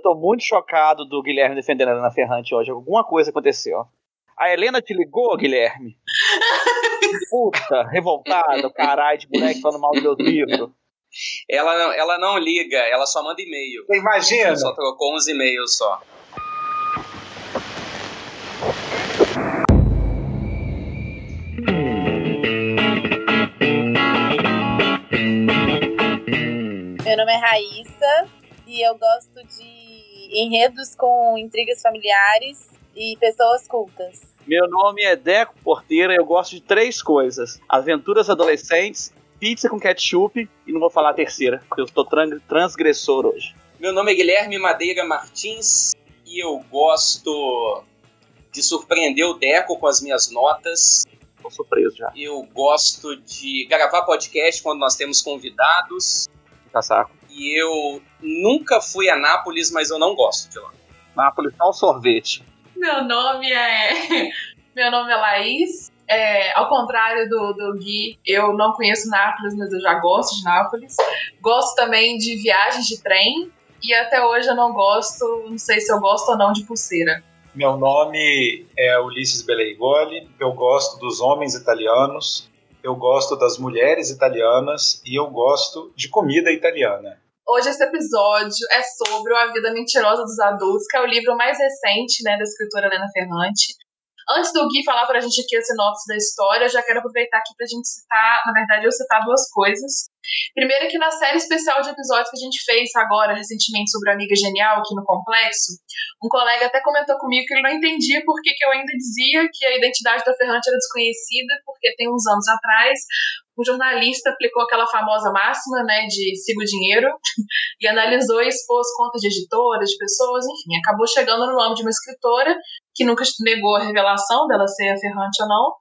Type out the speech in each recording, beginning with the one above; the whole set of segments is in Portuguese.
Eu tô muito chocado do Guilherme defendendo a Helena Ferrante hoje. Alguma coisa aconteceu. A Helena te ligou, Guilherme? Puta, revoltada, caralho, de moleque falando mal do meu livro. Ela, ela não liga, ela só manda e-mail. Você imagina? Só trocou uns e-mails só. Meu nome é Raíssa e eu gosto de enredos com intrigas familiares e pessoas cultas. Meu nome é Deco Porteira e eu gosto de três coisas: aventuras adolescentes, pizza com ketchup e não vou falar a terceira, porque eu estou transgressor hoje. Meu nome é Guilherme Madeira Martins e eu gosto de surpreender o Deco com as minhas notas. Tô surpreso já. Eu gosto de gravar podcast quando nós temos convidados. Tá saco. E eu nunca fui a Nápoles, mas eu não gosto de lá. Nápoles só um sorvete. Meu nome é. Meu nome é Laís. É, ao contrário do, do Gui, eu não conheço Nápoles, mas eu já gosto de Nápoles. Gosto também de viagens de trem. E até hoje eu não gosto, não sei se eu gosto ou não de pulseira. Meu nome é Ulisses Beleigoli, eu gosto dos homens italianos, eu gosto das mulheres italianas e eu gosto de comida italiana. Hoje esse episódio é sobre A Vida Mentirosa dos Adultos, que é o livro mais recente né, da escritora Helena Ferrante. Antes do Gui falar pra gente aqui a sinopse da história, eu já quero aproveitar aqui pra gente citar, na verdade, eu citar duas coisas. Primeiro que na série especial de episódios que a gente fez agora, recentemente, sobre a Amiga Genial aqui no Complexo, um colega até comentou comigo que ele não entendia por que, que eu ainda dizia que a identidade da Ferrante era desconhecida, porque tem uns anos atrás um jornalista aplicou aquela famosa máxima, né, de siga o dinheiro, e analisou e expôs contas de editoras, de pessoas, enfim, acabou chegando no nome de uma escritora que nunca negou a revelação dela ser a Ferrante ou não,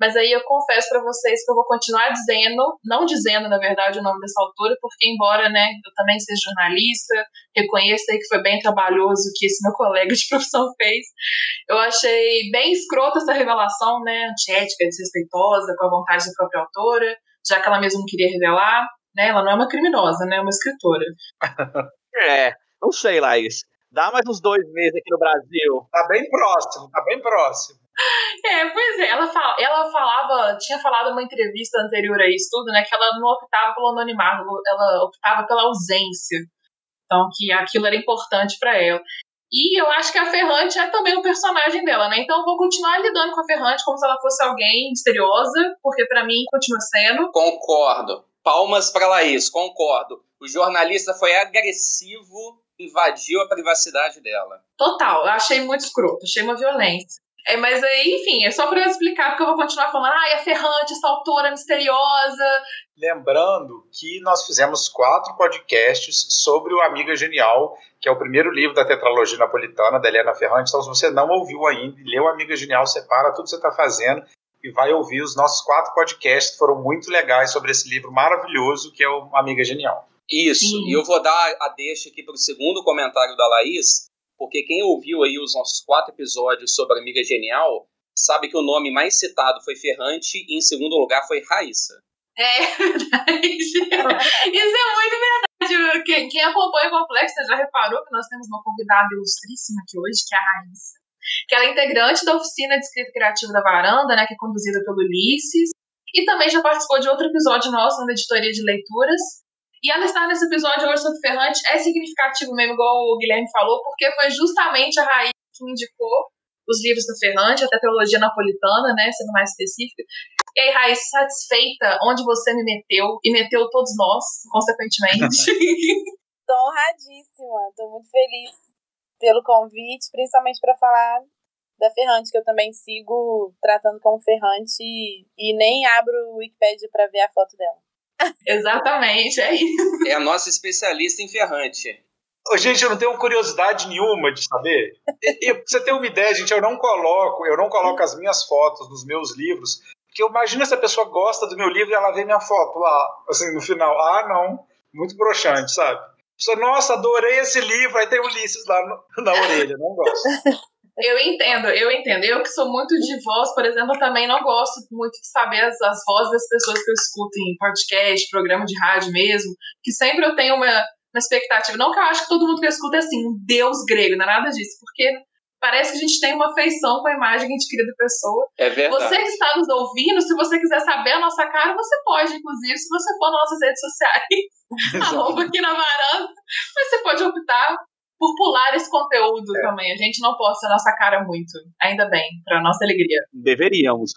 mas aí eu confesso para vocês que eu vou continuar dizendo, não dizendo, na verdade, o nome dessa autora, porque embora, né, eu também seja jornalista, reconheça aí que foi bem trabalhoso o que esse meu colega de profissão fez, eu achei bem escrota essa revelação, né, antiética, desrespeitosa, com a vontade da própria autora, já que ela mesma não queria revelar, né, ela não é uma criminosa, né, é uma escritora. é, não sei, Laís. Dá mais uns dois meses aqui no Brasil. Tá bem próximo, tá bem próximo. É, pois é, ela, fala, ela falava, tinha falado numa entrevista anterior a isso tudo, né, que ela não optava pelo anonimato, ela optava pela ausência. Então, que aquilo era importante para ela. E eu acho que a Ferrante é também um personagem dela, né? Então eu vou continuar lidando com a Ferrante como se ela fosse alguém misteriosa, porque para mim continua sendo. Concordo. Palmas para Laís, concordo. O jornalista foi agressivo, invadiu a privacidade dela. Total, eu achei muito escroto, achei uma violência. É, mas aí, enfim, é só para eu explicar, porque eu vou continuar falando, ah, é ferrante, essa autora misteriosa. Lembrando que nós fizemos quatro podcasts sobre o Amiga Genial, que é o primeiro livro da tetralogia napolitana da Helena Ferrante. Então, se você não ouviu ainda, leu Amiga Genial, separa tudo que você está fazendo e vai ouvir os nossos quatro podcasts, que foram muito legais sobre esse livro maravilhoso que é o Amiga Genial. Isso, Sim. e eu vou dar a deixa aqui para o segundo comentário da Laís, porque quem ouviu aí os nossos quatro episódios sobre a Amiga Genial sabe que o nome mais citado foi Ferrante e em segundo lugar foi Raíssa. É verdade. Isso é muito verdade. Quem, quem acompanha o Complexo já reparou que nós temos uma convidada ilustríssima aqui hoje, que é a Raíssa, que ela é integrante da oficina de escrita criativa da Varanda, né, que é conduzida pelo Ulisses, e também já participou de outro episódio nosso na editoria de leituras, e ela estar nesse episódio hoje sobre Ferrante é significativo mesmo, igual o Guilherme falou, porque foi justamente a Raíssa que indicou os livros da Ferrante, até a teologia napolitana, né, sendo mais específica. E aí, Raíssa, satisfeita onde você me meteu, e meteu todos nós, consequentemente. tô honradíssima, tô muito feliz pelo convite, principalmente para falar da Ferrante, que eu também sigo tratando como Ferrante e, e nem abro o Wikipedia para ver a foto dela. Exatamente, é isso. É a nossa especialista em ferrante. Ô, gente, eu não tenho curiosidade nenhuma de saber. E, pra você ter uma ideia, gente, eu não coloco, eu não coloco as minhas fotos nos meus livros, porque eu imagino se a pessoa gosta do meu livro e ela vê minha foto lá, assim, no final. Ah, não, muito broxante, sabe? Pessoa, Nossa, adorei esse livro, aí tem Ulisses lá no, na orelha, não gosto. Eu entendo, eu entendo. Eu que sou muito de voz, por exemplo, também não gosto muito de saber as, as vozes das pessoas que eu escuto em podcast, programa de rádio mesmo, que sempre eu tenho uma, uma expectativa. Não que eu acho que todo mundo que escuta é assim, um deus grego, não é nada disso, porque parece que a gente tem uma afeição com a imagem que a gente cria da pessoa. É verdade. Você que está nos ouvindo, se você quiser saber a nossa cara, você pode, inclusive, se você for nas nossas redes sociais, arroba aqui na varanda, mas você pode optar por pular esse conteúdo é. também. A gente não posta a nossa cara muito, ainda bem, para nossa alegria. Deveríamos.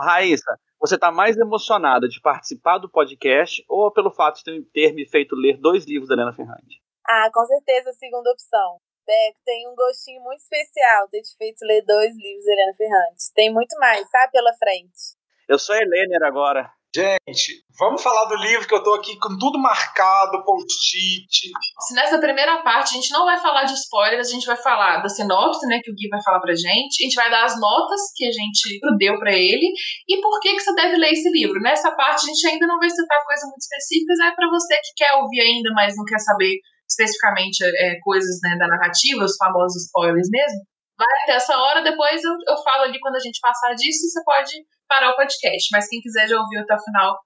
Raíssa, você está mais emocionada de participar do podcast ou pelo fato de ter me feito ler dois livros da Helena Ferrante? Ah, com certeza a segunda opção. Beck tem um gostinho muito especial ter te feito ler dois livros da Helena Ferrante. Tem muito mais, tá? Pela frente. Eu sou Helena agora. Gente, vamos falar do livro que eu tô aqui com tudo marcado, post-it. Se nessa primeira parte a gente não vai falar de spoilers, a gente vai falar da sinopse, né, que o Gui vai falar pra gente. A gente vai dar as notas que a gente deu para ele e por que que você deve ler esse livro. Nessa parte a gente ainda não vai citar coisas muito específicas, é para você que quer ouvir ainda, mas não quer saber especificamente é, coisas né, da narrativa, os famosos spoilers mesmo. Vai até essa hora, depois eu, eu falo ali quando a gente passar disso, você pode parar o podcast. Mas quem quiser já ouvir até o final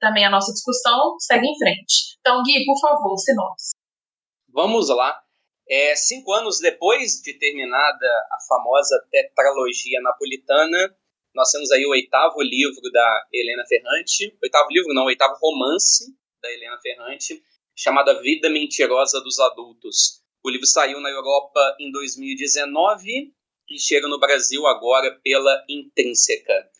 também a nossa discussão, segue em frente. Então, Gui, por favor, sinopse. Vamos lá. É, cinco anos depois de terminada a famosa tetralogia napolitana, nós temos aí o oitavo livro da Helena Ferrante. Oitavo livro, não, oitavo romance da Helena Ferrante, chamado A Vida Mentirosa dos Adultos. O livro saiu na Europa em 2019 e chega no Brasil agora pela Intrínseca.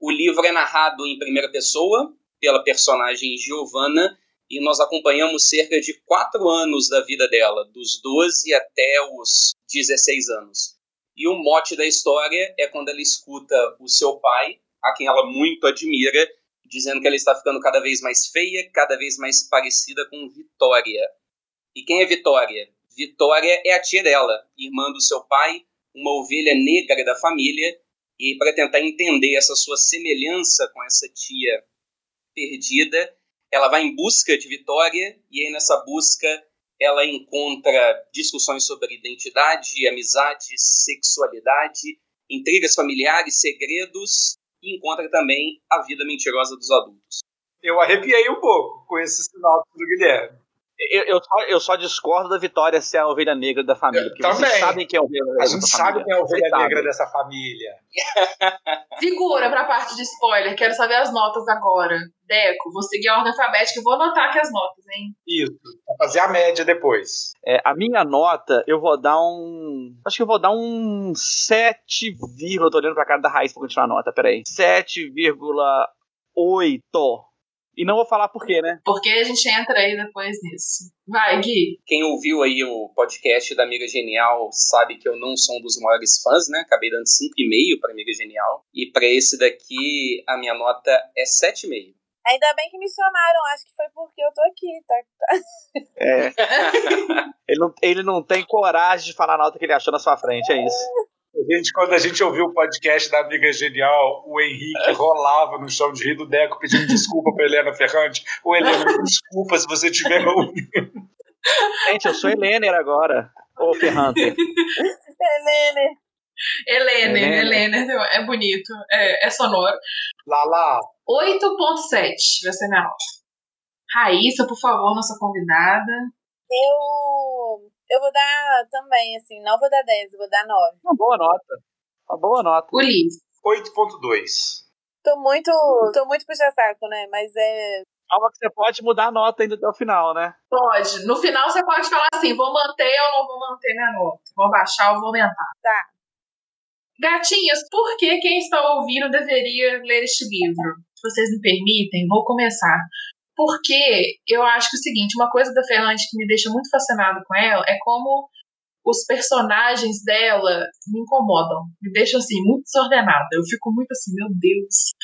O livro é narrado em primeira pessoa pela personagem Giovanna e nós acompanhamos cerca de quatro anos da vida dela, dos 12 até os 16 anos. E o mote da história é quando ela escuta o seu pai, a quem ela muito admira, dizendo que ela está ficando cada vez mais feia, cada vez mais parecida com Vitória. E quem é Vitória? Vitória é a tia dela, irmã do seu pai, uma ovelha negra da família, e para tentar entender essa sua semelhança com essa tia perdida, ela vai em busca de Vitória e aí nessa busca ela encontra discussões sobre identidade, amizade, sexualidade, intrigas familiares, segredos e encontra também a vida mentirosa dos adultos. Eu arrepiei um pouco com esse sinal do Guilherme. Eu, eu, só, eu só discordo da Vitória ser a ovelha negra da família. Porque também. vocês sabem quem é a ovelha negra A gente sabe quem é a ovelha negra dessa família. Figura pra parte de spoiler, quero saber as notas agora. Deco, vou seguir a ordem alfabética e vou anotar aqui as notas, hein? Isso, pra fazer a média depois. É, a minha nota, eu vou dar um. Acho que eu vou dar um 7, eu tô olhando pra cara da raiz pra continuar a nota, peraí. 7,8. E não vou falar por quê, né? Porque a gente entra aí depois nisso. Vai, Gui. Quem ouviu aí o podcast da Amiga Genial sabe que eu não sou um dos maiores fãs, né? Acabei dando 5,5 para Amiga Genial. E para esse daqui, a minha nota é 7,5. Ainda bem que me chamaram, acho que foi porque eu tô aqui, tá? É. ele, não, ele não tem coragem de falar a nota que ele achou na sua frente, é isso. Gente, quando a gente ouviu o podcast da Amiga Genial, o Henrique rolava no chão de rir do Deco pedindo desculpa pra Helena Ferrante. Ô, Helena, desculpa se você tiver ouvindo. Gente, eu sou Helena agora. Ô, Ferrante. Helene. Helene, Helene, é bonito, é, é sonoro. Lá, lá. 8.7 vai ser minha nota. Raíssa, por favor, nossa convidada. Eu eu vou dar também, assim, não vou dar 10, eu vou dar 9. Uma boa nota. Uma boa nota. O livro. 8.2. Tô muito, tô muito puxa-saco, né? Mas é. Calma que você pode mudar a nota ainda até o final, né? Pode. No final você pode falar assim, vou manter ou não vou manter minha nota. Vou baixar ou vou aumentar. Tá. Gatinhas, por que quem está ouvindo deveria ler este livro? Se vocês me permitem, vou começar. Porque eu acho que é o seguinte, uma coisa da Ferrante que me deixa muito fascinado com ela é como os personagens dela me incomodam, me deixam assim muito desordenada. Eu fico muito assim, meu Deus.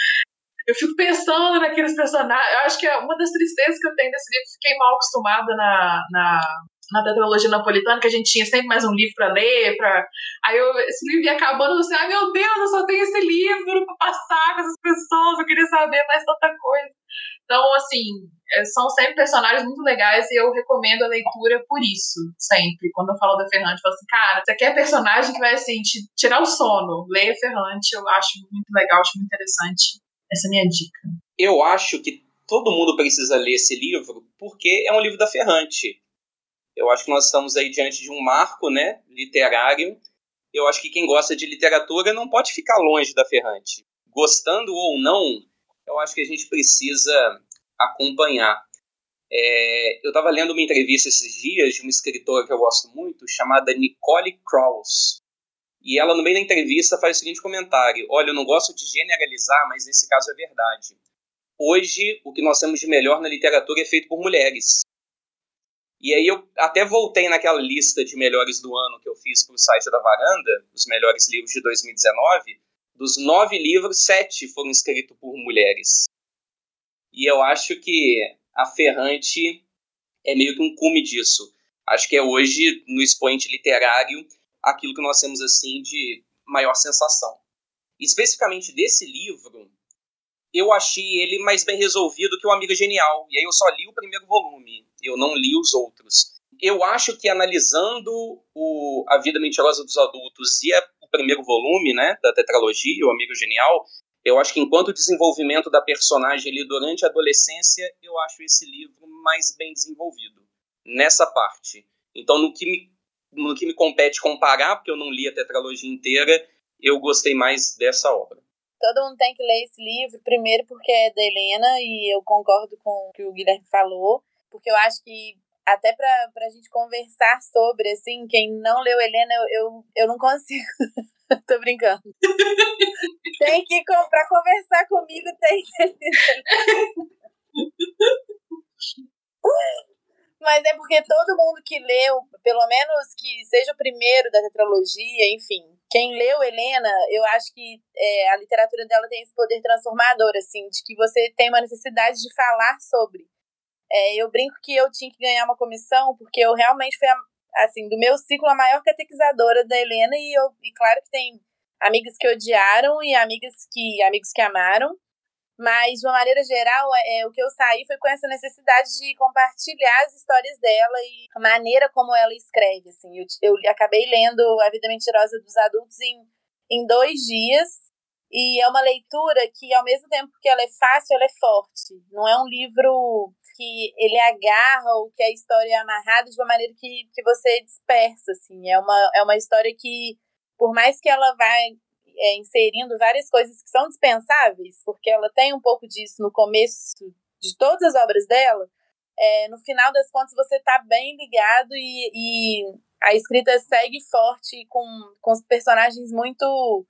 Eu fico pensando naqueles personagens. Eu acho que é uma das tristezas que eu tenho desse livro. Fiquei mal acostumada na, na, na tetralogia napolitana, que a gente tinha sempre mais um livro para ler. Pra... Aí eu, esse livro ia acabando, você, ai meu Deus, eu só tenho esse livro para passar com essas pessoas, eu queria saber mais tanta coisa. Então, assim, é, são sempre personagens muito legais e eu recomendo a leitura por isso, sempre. Quando eu falo da Ferrante, eu falo assim, cara, você quer personagem que vai, assim, te tirar o sono, leia Ferrante, eu acho muito legal, acho muito interessante. Essa é a minha dica. Eu acho que todo mundo precisa ler esse livro porque é um livro da Ferrante. Eu acho que nós estamos aí diante de um marco, né, literário. Eu acho que quem gosta de literatura não pode ficar longe da Ferrante. Gostando ou não, eu acho que a gente precisa acompanhar. É, eu estava lendo uma entrevista esses dias de uma escritora que eu gosto muito, chamada Nicole Krauss. E ela, no meio da entrevista, faz o seguinte comentário: Olha, eu não gosto de generalizar, mas nesse caso é verdade. Hoje, o que nós temos de melhor na literatura é feito por mulheres. E aí eu até voltei naquela lista de melhores do ano que eu fiz para o site da Varanda, os melhores livros de 2019. Dos nove livros, sete foram escritos por mulheres. E eu acho que a Ferrante é meio que um cume disso. Acho que é hoje, no expoente literário, aquilo que nós temos assim de maior sensação. Especificamente desse livro, eu achei ele mais bem resolvido que o Amiga Genial. E aí eu só li o primeiro volume, eu não li os outros. Eu acho que analisando o A Vida Mentirosa dos Adultos e a, primeiro volume né, da tetralogia, o Amigo Genial, eu acho que enquanto desenvolvimento da personagem ali durante a adolescência, eu acho esse livro mais bem desenvolvido nessa parte. Então, no que me, no que me compete comparar, porque eu não li a tetralogia inteira, eu gostei mais dessa obra. Todo mundo tem que ler esse livro, primeiro porque é da Helena, e eu concordo com o que o Guilherme falou, porque eu acho que até pra, pra gente conversar sobre, assim, quem não leu Helena, eu, eu, eu não consigo. Tô brincando. tem que, pra conversar comigo, tem que. Mas é porque todo mundo que leu, pelo menos que seja o primeiro da tetralogia, enfim, quem leu Helena, eu acho que é, a literatura dela tem esse poder transformador, assim, de que você tem uma necessidade de falar sobre. É, eu brinco que eu tinha que ganhar uma comissão, porque eu realmente fui, a, assim, do meu ciclo, a maior catequizadora da Helena, e, eu, e claro que tem amigas que odiaram e amigas que, amigos que amaram, mas de uma maneira geral, é, é, o que eu saí foi com essa necessidade de compartilhar as histórias dela e a maneira como ela escreve. Assim, eu, eu acabei lendo A Vida Mentirosa dos Adultos em, em dois dias e é uma leitura que, ao mesmo tempo que ela é fácil, ela é forte. Não é um livro que ele agarra ou que a história é amarrada de uma maneira que, que você dispersa, assim. É uma, é uma história que, por mais que ela vai é, inserindo várias coisas que são dispensáveis, porque ela tem um pouco disso no começo de todas as obras dela, é, no final das contas você está bem ligado e, e, a escrita segue forte com, com os personagens muito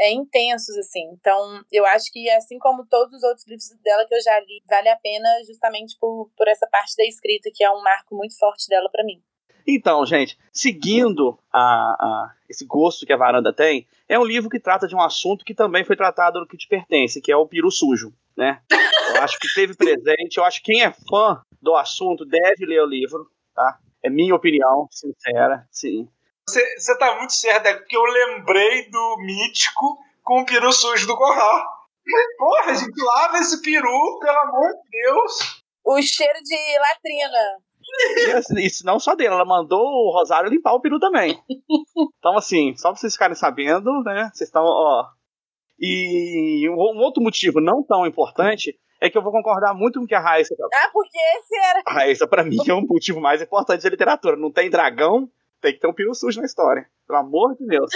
é, intensos, assim. Então, eu acho que, assim como todos os outros livros dela que eu já li, vale a pena justamente por, por essa parte da escrita, que é um marco muito forte dela para mim. Então, gente, seguindo a, a, esse gosto que a varanda tem, é um livro que trata de um assunto que também foi tratado no que te pertence, que é o peru sujo, né? Eu acho que teve presente, eu acho que quem é fã do assunto deve ler o livro, tá? É minha opinião, sincera, sim. Você tá muito certo, é porque eu lembrei do mítico com o peru sujo do Corral. Porra, a gente lava esse peru, pelo amor de Deus. O cheiro de latrina. E assim, isso não só dele, ela mandou o Rosário limpar o peru também. Então, assim, só pra vocês ficarem sabendo, né? Vocês estão, ó. E um, um outro motivo não tão importante é que eu vou concordar muito com o que a Raíssa. Ah, porque esse era. A Raíssa, pra mim, é um motivo mais importante da literatura. Não tem dragão, tem que ter um peru sujo na história. Pelo amor de Deus.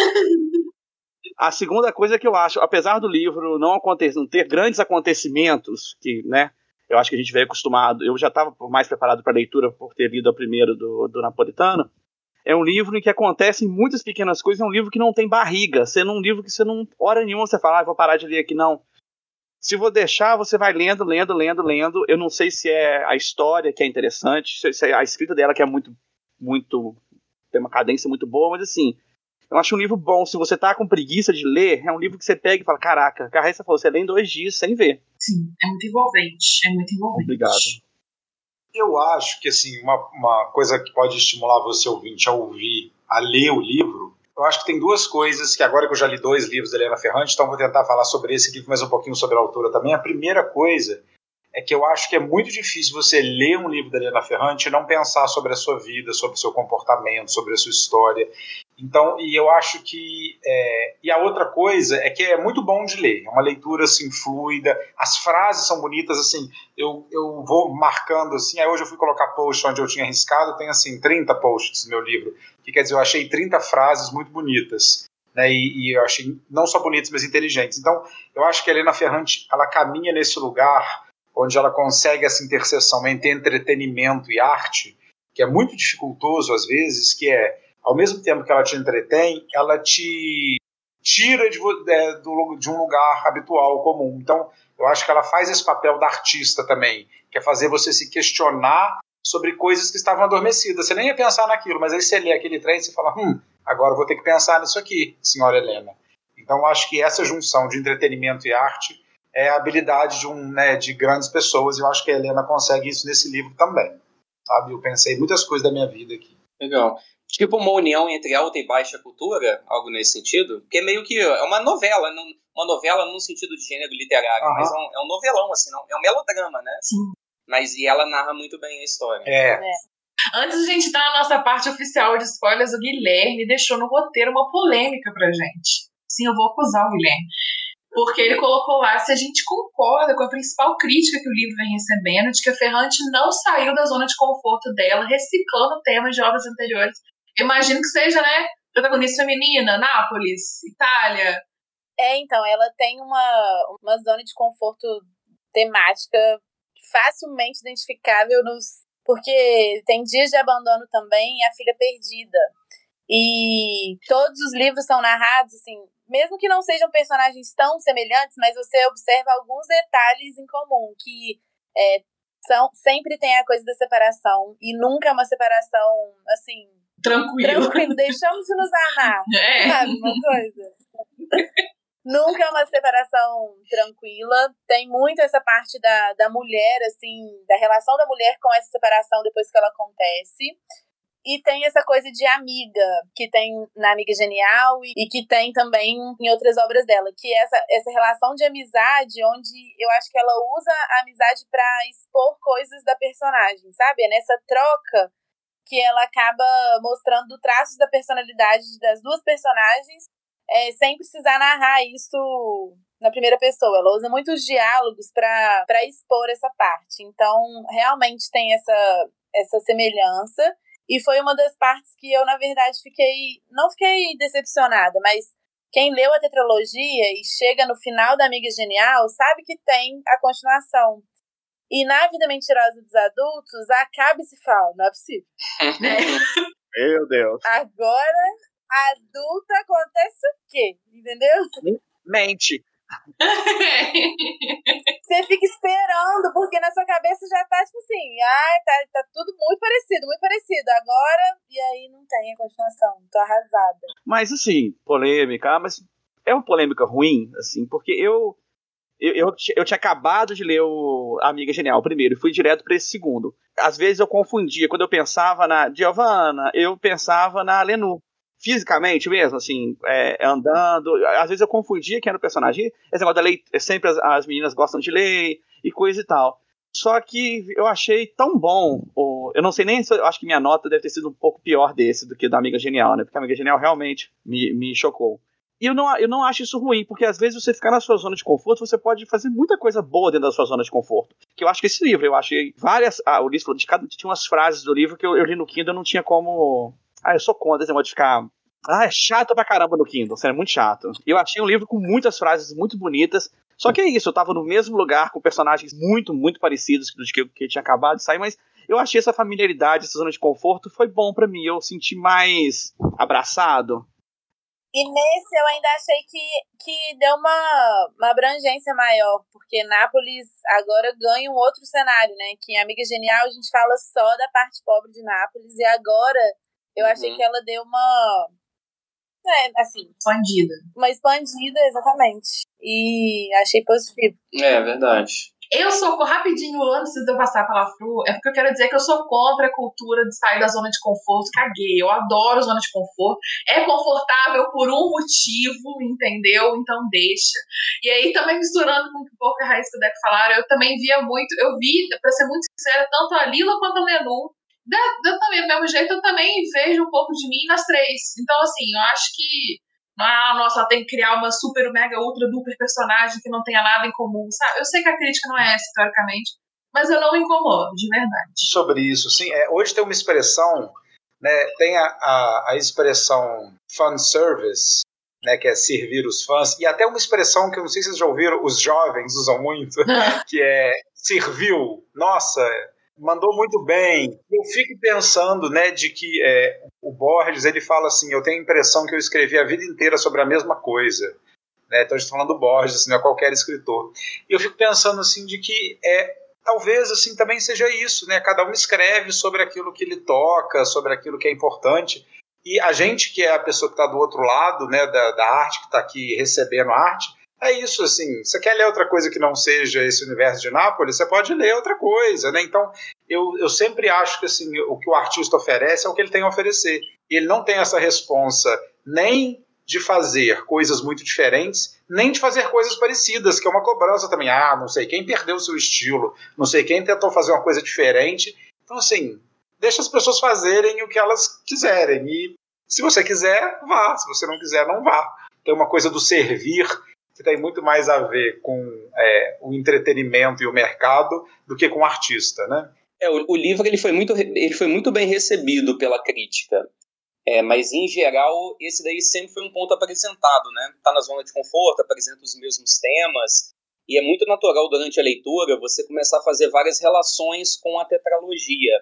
A segunda coisa que eu acho, apesar do livro não, acontecer, não ter grandes acontecimentos, que, né, eu acho que a gente veio acostumado, eu já estava mais preparado para a leitura por ter lido a primeira do, do Napolitano, é um livro em que acontecem muitas pequenas coisas, é um livro que não tem barriga, sendo um livro que você não, hora nenhuma você fala, ah, vou parar de ler aqui, não. Se vou deixar, você vai lendo, lendo, lendo, lendo. Eu não sei se é a história que é interessante, se é a escrita dela que é muito, muito tem uma cadência muito boa, mas assim, eu acho um livro bom. Se você tá com preguiça de ler, é um livro que você pega e fala: Caraca, a Raíssa falou, você lê em dois dias sem ver. Sim, é muito envolvente. É muito envolvente. Obrigado. Eu acho que assim, uma, uma coisa que pode estimular você ouvinte a ouvir, a ler o livro, eu acho que tem duas coisas que agora que eu já li dois livros da Helena Ferrante, então vou tentar falar sobre esse livro, mas um pouquinho sobre a autora também. A primeira coisa é que eu acho que é muito difícil você ler um livro da Helena Ferrante e não pensar sobre a sua vida, sobre o seu comportamento, sobre a sua história. Então, e eu acho que. É, e a outra coisa é que é muito bom de ler. É uma leitura assim, fluida. As frases são bonitas, assim. Eu, eu vou marcando assim. Aí hoje eu fui colocar post onde eu tinha arriscado. Tem assim, 30 posts no meu livro. Que quer dizer, eu achei 30 frases muito bonitas. Né, e, e eu achei não só bonitas, mas inteligentes. Então, eu acho que a Helena Ferrante ela caminha nesse lugar onde ela consegue essa interseção entre entretenimento e arte, que é muito dificultoso às vezes, que é ao mesmo tempo que ela te entretém, ela te tira de, é, de um lugar habitual, comum. Então, eu acho que ela faz esse papel da artista também, que é fazer você se questionar sobre coisas que estavam adormecidas. Você nem ia pensar naquilo, mas aí você lê aquele trem e você fala, hum, agora vou ter que pensar nisso aqui, senhora Helena. Então, eu acho que essa junção de entretenimento e arte é a habilidade de, um, né, de grandes pessoas, e eu acho que a Helena consegue isso nesse livro também. Sabe? Eu pensei muitas coisas da minha vida aqui. Legal tipo uma união entre alta e baixa cultura, algo nesse sentido, que é meio que é uma novela, uma novela num sentido de gênero literário, uhum. mas é um, é um, novelão, assim, não, é um melodrama, né? Sim. Mas e ela narra muito bem a história. É. é. Antes de a gente dar a nossa parte oficial de spoilers, o Guilherme deixou no roteiro uma polêmica pra gente. Sim, eu vou acusar o Guilherme. Porque ele colocou lá se a gente concorda com a principal crítica que o livro vem recebendo, de que a Ferrante não saiu da zona de conforto dela, reciclando temas de obras anteriores imagino que seja, né? Protagonista feminina, Nápoles, Itália. É, então, ela tem uma, uma zona de conforto temática facilmente identificável nos. Porque tem dias de abandono também e a filha perdida. E todos os livros são narrados, assim, mesmo que não sejam personagens tão semelhantes, mas você observa alguns detalhes em comum, que é, são, sempre tem a coisa da separação, e nunca é uma separação, assim, tranquilo. Tranquilo, deixamos de nos amar. É. Sabe, uma coisa. Nunca é uma separação tranquila. Tem muito essa parte da, da mulher, assim, da relação da mulher com essa separação depois que ela acontece. E tem essa coisa de amiga, que tem na Amiga Genial e, e, que tem também em outras obras dela, que é essa, essa relação de amizade, onde eu acho que ela usa a amizade para expor coisas da personagem, sabe? É nessa troca que ela acaba mostrando traços da personalidade das duas personagens é, sem precisar narrar isso na primeira pessoa. Ela usa muitos diálogos para expor essa parte. Então, realmente tem essa, essa semelhança. E foi uma das partes que eu, na verdade, fiquei. Não fiquei decepcionada, mas quem leu a tetralogia e chega no final da Amiga Genial sabe que tem a continuação. E na vida mentirosa dos adultos, acaba e se fala, não é possível. Meu Deus. Agora, adulta acontece o quê? Entendeu? Mente. Você fica esperando, porque na sua cabeça já tá tipo assim, ah, tá, tá tudo muito parecido, muito parecido. Agora, e aí não tem a continuação, tô arrasada. Mas assim, polêmica, mas é uma polêmica ruim, assim, porque eu eu, eu, eu, tinha acabado de ler o Amiga Genial primeiro e fui direto para esse segundo. Às vezes eu confundia, quando eu pensava na Giovanna, eu pensava na Lenu. Fisicamente mesmo, assim, é, andando. Às vezes eu confundia quem era o personagem. Esse negócio da lei, sempre as, as meninas gostam de ler e coisa e tal. Só que eu achei tão bom. Ou, eu não sei nem se eu acho que minha nota deve ter sido um pouco pior desse do que da Amiga Genial, né? Porque a Amiga Genial realmente me, me chocou. E eu não, eu não acho isso ruim, porque às vezes você ficar na sua zona de conforto, você pode fazer muita coisa boa dentro da sua zona de conforto. Que eu acho que esse livro, eu achei várias. Ah, o livro de cada tinha umas frases do livro que eu, eu li no Kindle, eu não tinha como. Ah, eu sou contra esse negócio de ficar. Ah, é chato pra caramba no Kindle, sério, é muito chato. Eu achei um livro com muitas frases muito bonitas. Só que é isso, eu tava no mesmo lugar com personagens muito, muito parecidos do que, que tinha acabado de sair, mas eu achei essa familiaridade, essa zona de conforto, foi bom para mim. Eu senti mais abraçado, e nesse eu ainda achei que, que deu uma, uma abrangência maior, porque Nápoles agora ganha um outro cenário, né? Que em Amiga Genial a gente fala só da parte pobre de Nápoles, e agora eu achei uhum. que ela deu uma. É, assim. Expandida. Uma expandida, exatamente. E achei positivo. É, verdade. Eu sou, rapidinho, antes de eu passar a palavra pro. É porque eu quero dizer que eu sou contra a cultura de sair da zona de conforto. Caguei. Eu adoro zona de conforto. É confortável por um motivo, entendeu? Então deixa. E aí, também misturando com um pouco a raiz que o Deco falaram, eu também via muito. Eu vi, pra ser muito sincera, tanto a Lila quanto a Lenu eu também, do mesmo jeito, eu também vejo um pouco de mim nas três. Então, assim, eu acho que. Ah, nossa, ela tem que criar uma super, mega, ultra, duper personagem que não tenha nada em comum, sabe? Eu sei que a crítica não é essa, teoricamente, mas eu não me incomodo, de verdade. Sobre isso, sim. É, hoje tem uma expressão, né? Tem a, a, a expressão fanservice, né, que é servir os fãs, e até uma expressão que eu não sei se vocês já ouviram, os jovens usam muito, que é serviu. Nossa, mandou muito bem. Eu fico pensando, né, de que é, o Borges ele fala assim, eu tenho a impressão que eu escrevi a vida inteira sobre a mesma coisa. Né? Então, estou falando do Borges, assim, não é qualquer escritor. E eu fico pensando assim de que é talvez assim também seja isso, né? Cada um escreve sobre aquilo que ele toca, sobre aquilo que é importante. E a gente que é a pessoa que está do outro lado, né, da, da arte, que está aqui recebendo arte, é isso, assim, você quer ler outra coisa que não seja esse universo de Nápoles, você pode ler outra coisa, né? Então, eu, eu sempre acho que, assim, o que o artista oferece é o que ele tem a oferecer. E ele não tem essa responsa nem de fazer coisas muito diferentes, nem de fazer coisas parecidas, que é uma cobrança também. Ah, não sei quem perdeu o seu estilo, não sei quem tentou fazer uma coisa diferente. Então, assim, deixa as pessoas fazerem o que elas quiserem. E se você quiser, vá. Se você não quiser, não vá. Tem uma coisa do servir que tem muito mais a ver com é, o entretenimento e o mercado do que com o artista, né? É, o, o, livro ele foi, muito, ele foi muito bem recebido pela crítica. É, mas, em geral, esse daí sempre foi um ponto apresentado, né? Tá na zona de conforto, apresenta os mesmos temas. E é muito natural durante a leitura você começar a fazer várias relações com a tetralogia.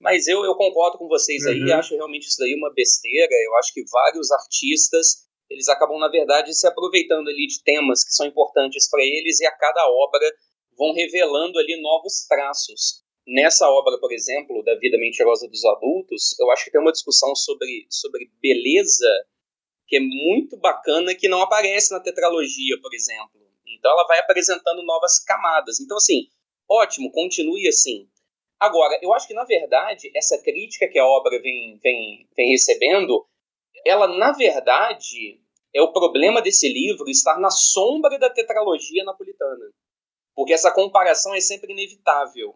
Mas eu, eu concordo com vocês aí, uhum. acho realmente isso daí uma besteira. Eu acho que vários artistas, eles acabam, na verdade, se aproveitando ali de temas que são importantes para eles e a cada obra vão revelando ali novos traços. Nessa obra, por exemplo, da Vida Mentirosa dos Adultos, eu acho que tem uma discussão sobre, sobre beleza que é muito bacana, que não aparece na tetralogia, por exemplo. Então ela vai apresentando novas camadas. Então, assim, ótimo, continue assim. Agora, eu acho que, na verdade, essa crítica que a obra vem, vem, vem recebendo, ela, na verdade, é o problema desse livro estar na sombra da tetralogia napolitana. Porque essa comparação é sempre inevitável.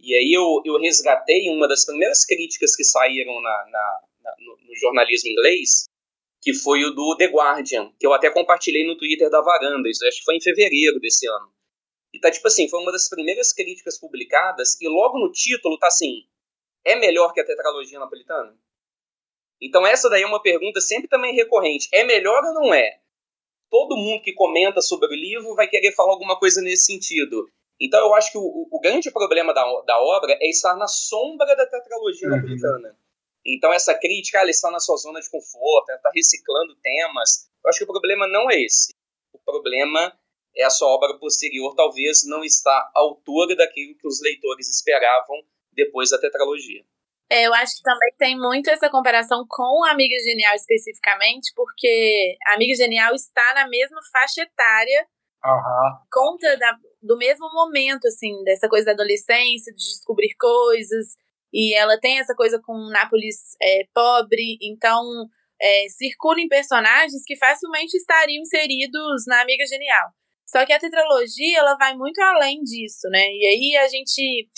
E aí eu, eu resgatei uma das primeiras críticas que saíram na, na, na no, no, jornalismo inglês, que foi o do The Guardian, que eu até compartilhei no Twitter da Varanda, isso acho que foi em fevereiro desse ano. E tá tipo assim, foi uma das primeiras críticas publicadas, e logo no título tá assim: é melhor que a tetralogia napolitana? Então essa daí é uma pergunta sempre também recorrente. É melhor ou não é? Todo mundo que comenta sobre o livro vai querer falar alguma coisa nesse sentido. Então eu acho que o, o grande problema da, da obra é estar na sombra da tetralogia uhum. napolitana. Então essa crítica, ah, ela está na sua zona de conforto, ela está reciclando temas. Eu acho que o problema não é esse. O problema é a sua obra posterior talvez não está à altura daquilo que os leitores esperavam depois da tetralogia. É, eu acho que também tem muito essa comparação com a Amiga Genial especificamente, porque a Amiga Genial está na mesma faixa etária, uhum. conta da, do mesmo momento, assim, dessa coisa da adolescência, de descobrir coisas, e ela tem essa coisa com Nápoles é, pobre, então é, circulam personagens que facilmente estariam inseridos na Amiga Genial. Só que a tetralogia, ela vai muito além disso, né? E aí a gente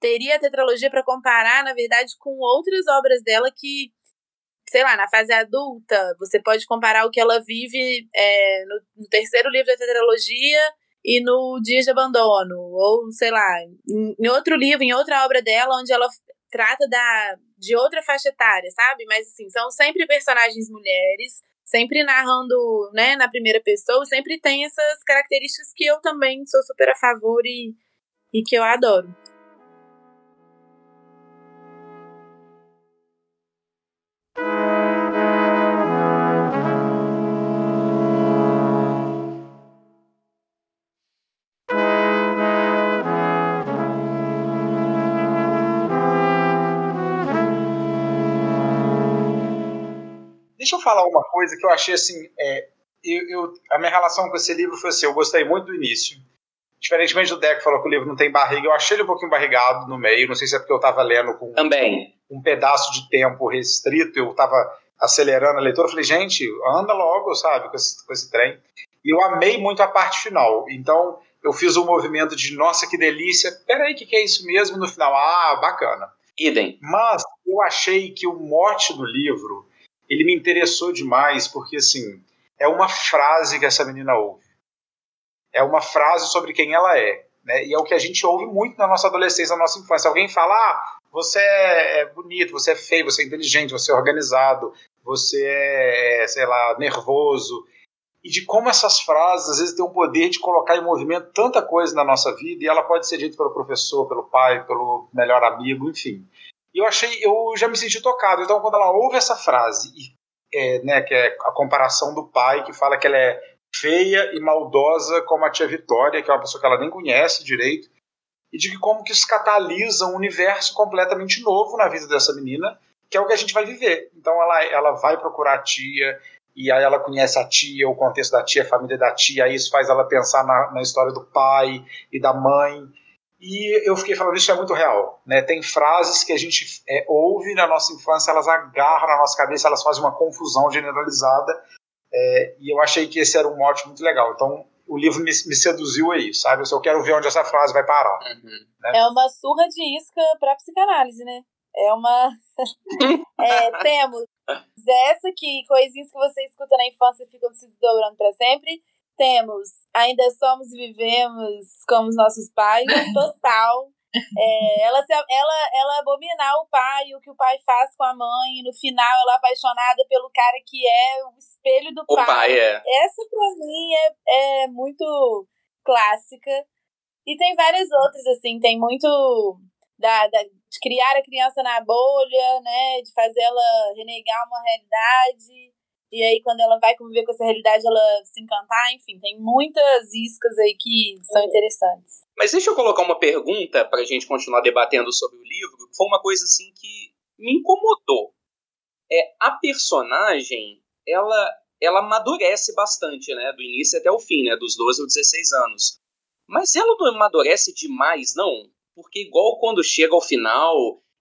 teria a tetralogia para comparar, na verdade, com outras obras dela que, sei lá, na fase adulta, você pode comparar o que ela vive é, no, no, terceiro livro da tetralogia e no Dias de Abandono, ou sei lá, em, em outro livro, em outra obra dela, onde ela trata da, de outra faixa etária, sabe? Mas assim, são sempre personagens mulheres sempre narrando, né, na primeira pessoa, sempre tem essas características que eu também sou super a favor e, e que eu adoro. Deixa eu falar uma coisa que eu achei assim. É, eu, eu, a minha relação com esse livro foi assim: eu gostei muito do início. Diferentemente do Deck falou que o livro não tem barriga, eu achei ele um pouquinho barrigado no meio. Não sei se é porque eu estava lendo com Também. Um, um pedaço de tempo restrito, eu estava acelerando a leitura. Eu falei, gente, anda logo, sabe, com esse, com esse trem. E eu amei muito a parte final. Então, eu fiz um movimento de, nossa, que delícia. Peraí, o que, que é isso mesmo no final? Ah, bacana. Idem. Mas eu achei que o mote do livro, ele me interessou demais, porque assim, é uma frase que essa menina ouve. É uma frase sobre quem ela é. Né? E é o que a gente ouve muito na nossa adolescência, na nossa infância. Alguém fala, ah, você é bonito, você é feio, você é inteligente, você é organizado, você é, sei lá, nervoso. E de como essas frases às vezes têm o poder de colocar em movimento tanta coisa na nossa vida e ela pode ser dita pelo professor, pelo pai, pelo melhor amigo, enfim. E eu achei, eu já me senti tocado. Então, quando ela ouve essa frase, é, né, que é a comparação do pai, que fala que ela é feia e maldosa como a tia Vitória, que é uma pessoa que ela nem conhece direito, e de como que isso catalisa um universo completamente novo na vida dessa menina, que é o que a gente vai viver. Então ela, ela vai procurar a tia, e aí ela conhece a tia, o contexto da tia, a família da tia, aí isso faz ela pensar na, na história do pai e da mãe. E eu fiquei falando, isso é muito real. Né? Tem frases que a gente é, ouve na nossa infância, elas agarram na nossa cabeça, elas fazem uma confusão generalizada. É, e eu achei que esse era um mote muito legal. Então, o livro me, me, seduziu aí, sabe? Eu quero ver onde essa frase vai parar. Uhum. Né? É uma surra de isca para psicanálise, né? É uma. é, temos essa que coisinhas que você escuta na infância ficam se desdobrando para sempre. Temos Ainda Somos e Vivemos como os nossos pais, total. É, ela, ela, ela abominar o pai, o que o pai faz com a mãe, e no final ela é apaixonada pelo cara que é o espelho do o pai. pai é. Essa pra mim é, é muito clássica. E tem várias outras, assim, tem muito da, da, de criar a criança na bolha, né? De fazer ela renegar uma realidade. E aí, quando ela vai conviver com essa realidade, ela se encantar, enfim, tem muitas iscas aí que são interessantes. Mas deixa eu colocar uma pergunta para a gente continuar debatendo sobre o livro. Foi uma coisa assim que me incomodou. É a personagem, ela ela amadurece bastante, né, do início até o fim, né, dos 12 aos 16 anos. Mas ela não amadurece demais, não? Porque igual quando chega ao final,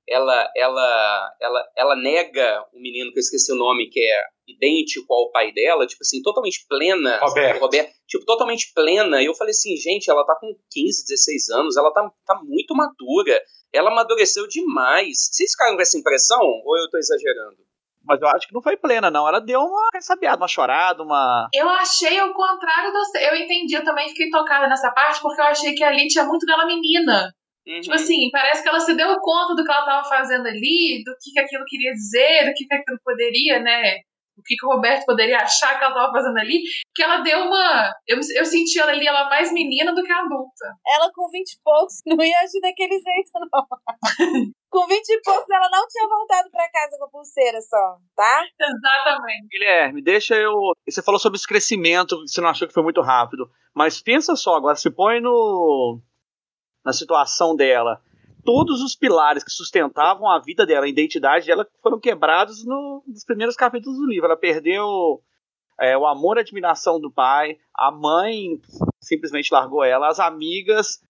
ela ela ela ela nega o menino que eu esqueci o nome, que é idêntico ao pai dela, tipo assim, totalmente plena. Roberto. Roberto tipo, totalmente plena. E eu falei assim, gente, ela tá com 15, 16 anos, ela tá, tá muito madura. Ela amadureceu demais. Vocês ficaram com essa impressão? Ou eu tô exagerando? Mas eu acho que não foi plena, não. Ela deu uma ressabiada, uma chorada, uma. Eu achei o contrário do. Eu entendi, eu também fiquei tocada nessa parte, porque eu achei que ali tinha muito dela menina. Uhum. Tipo assim, parece que ela se deu conta do que ela estava fazendo ali, do que, que aquilo queria dizer, do que, que aquilo poderia, né? O que, que o Roberto poderia achar que ela estava fazendo ali, que ela deu uma. Eu, eu senti ela ali, ela mais menina do que adulta. Ela com 20 e poucos não ia agir daquele jeito, não. com 20 e poucos ela não tinha voltado para casa com a pulseira só, tá? Exatamente. Guilherme, deixa eu. Você falou sobre esse crescimento, você não achou que foi muito rápido. Mas pensa só, agora se põe no na situação dela, todos os pilares que sustentavam a vida dela, a identidade dela, foram quebrados no, nos primeiros capítulos do livro. Ela perdeu é, o amor e a admiração do pai, a mãe simplesmente largou ela, as amigas.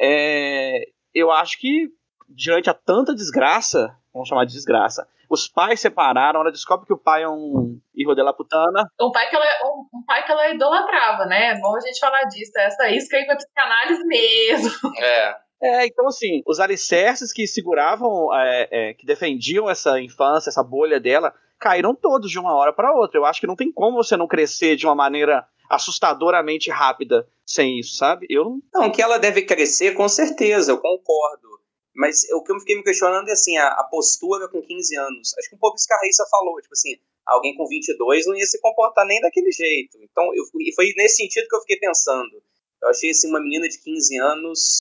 É, eu acho que, diante a tanta desgraça, vamos chamar de desgraça, os pais separaram, ela descobre que o pai é um hijo de la putana. Um pai que ela, um, um pai que ela idolatrava, né? É bom a gente falar disso. Essa isca aí foi psicanálise mesmo. É. É, então assim, os alicerces que seguravam, é, é, que defendiam essa infância, essa bolha dela, caíram todos de uma hora para outra. Eu acho que não tem como você não crescer de uma maneira assustadoramente rápida sem isso, sabe? Eu não. que ela deve crescer, com certeza, eu concordo. Mas o que eu fiquei me questionando é assim, a, a postura com 15 anos. Acho que um pouco isso que a Raíssa falou, tipo assim, alguém com 22 não ia se comportar nem daquele jeito. Então, eu, e foi nesse sentido que eu fiquei pensando. Eu achei assim, uma menina de 15 anos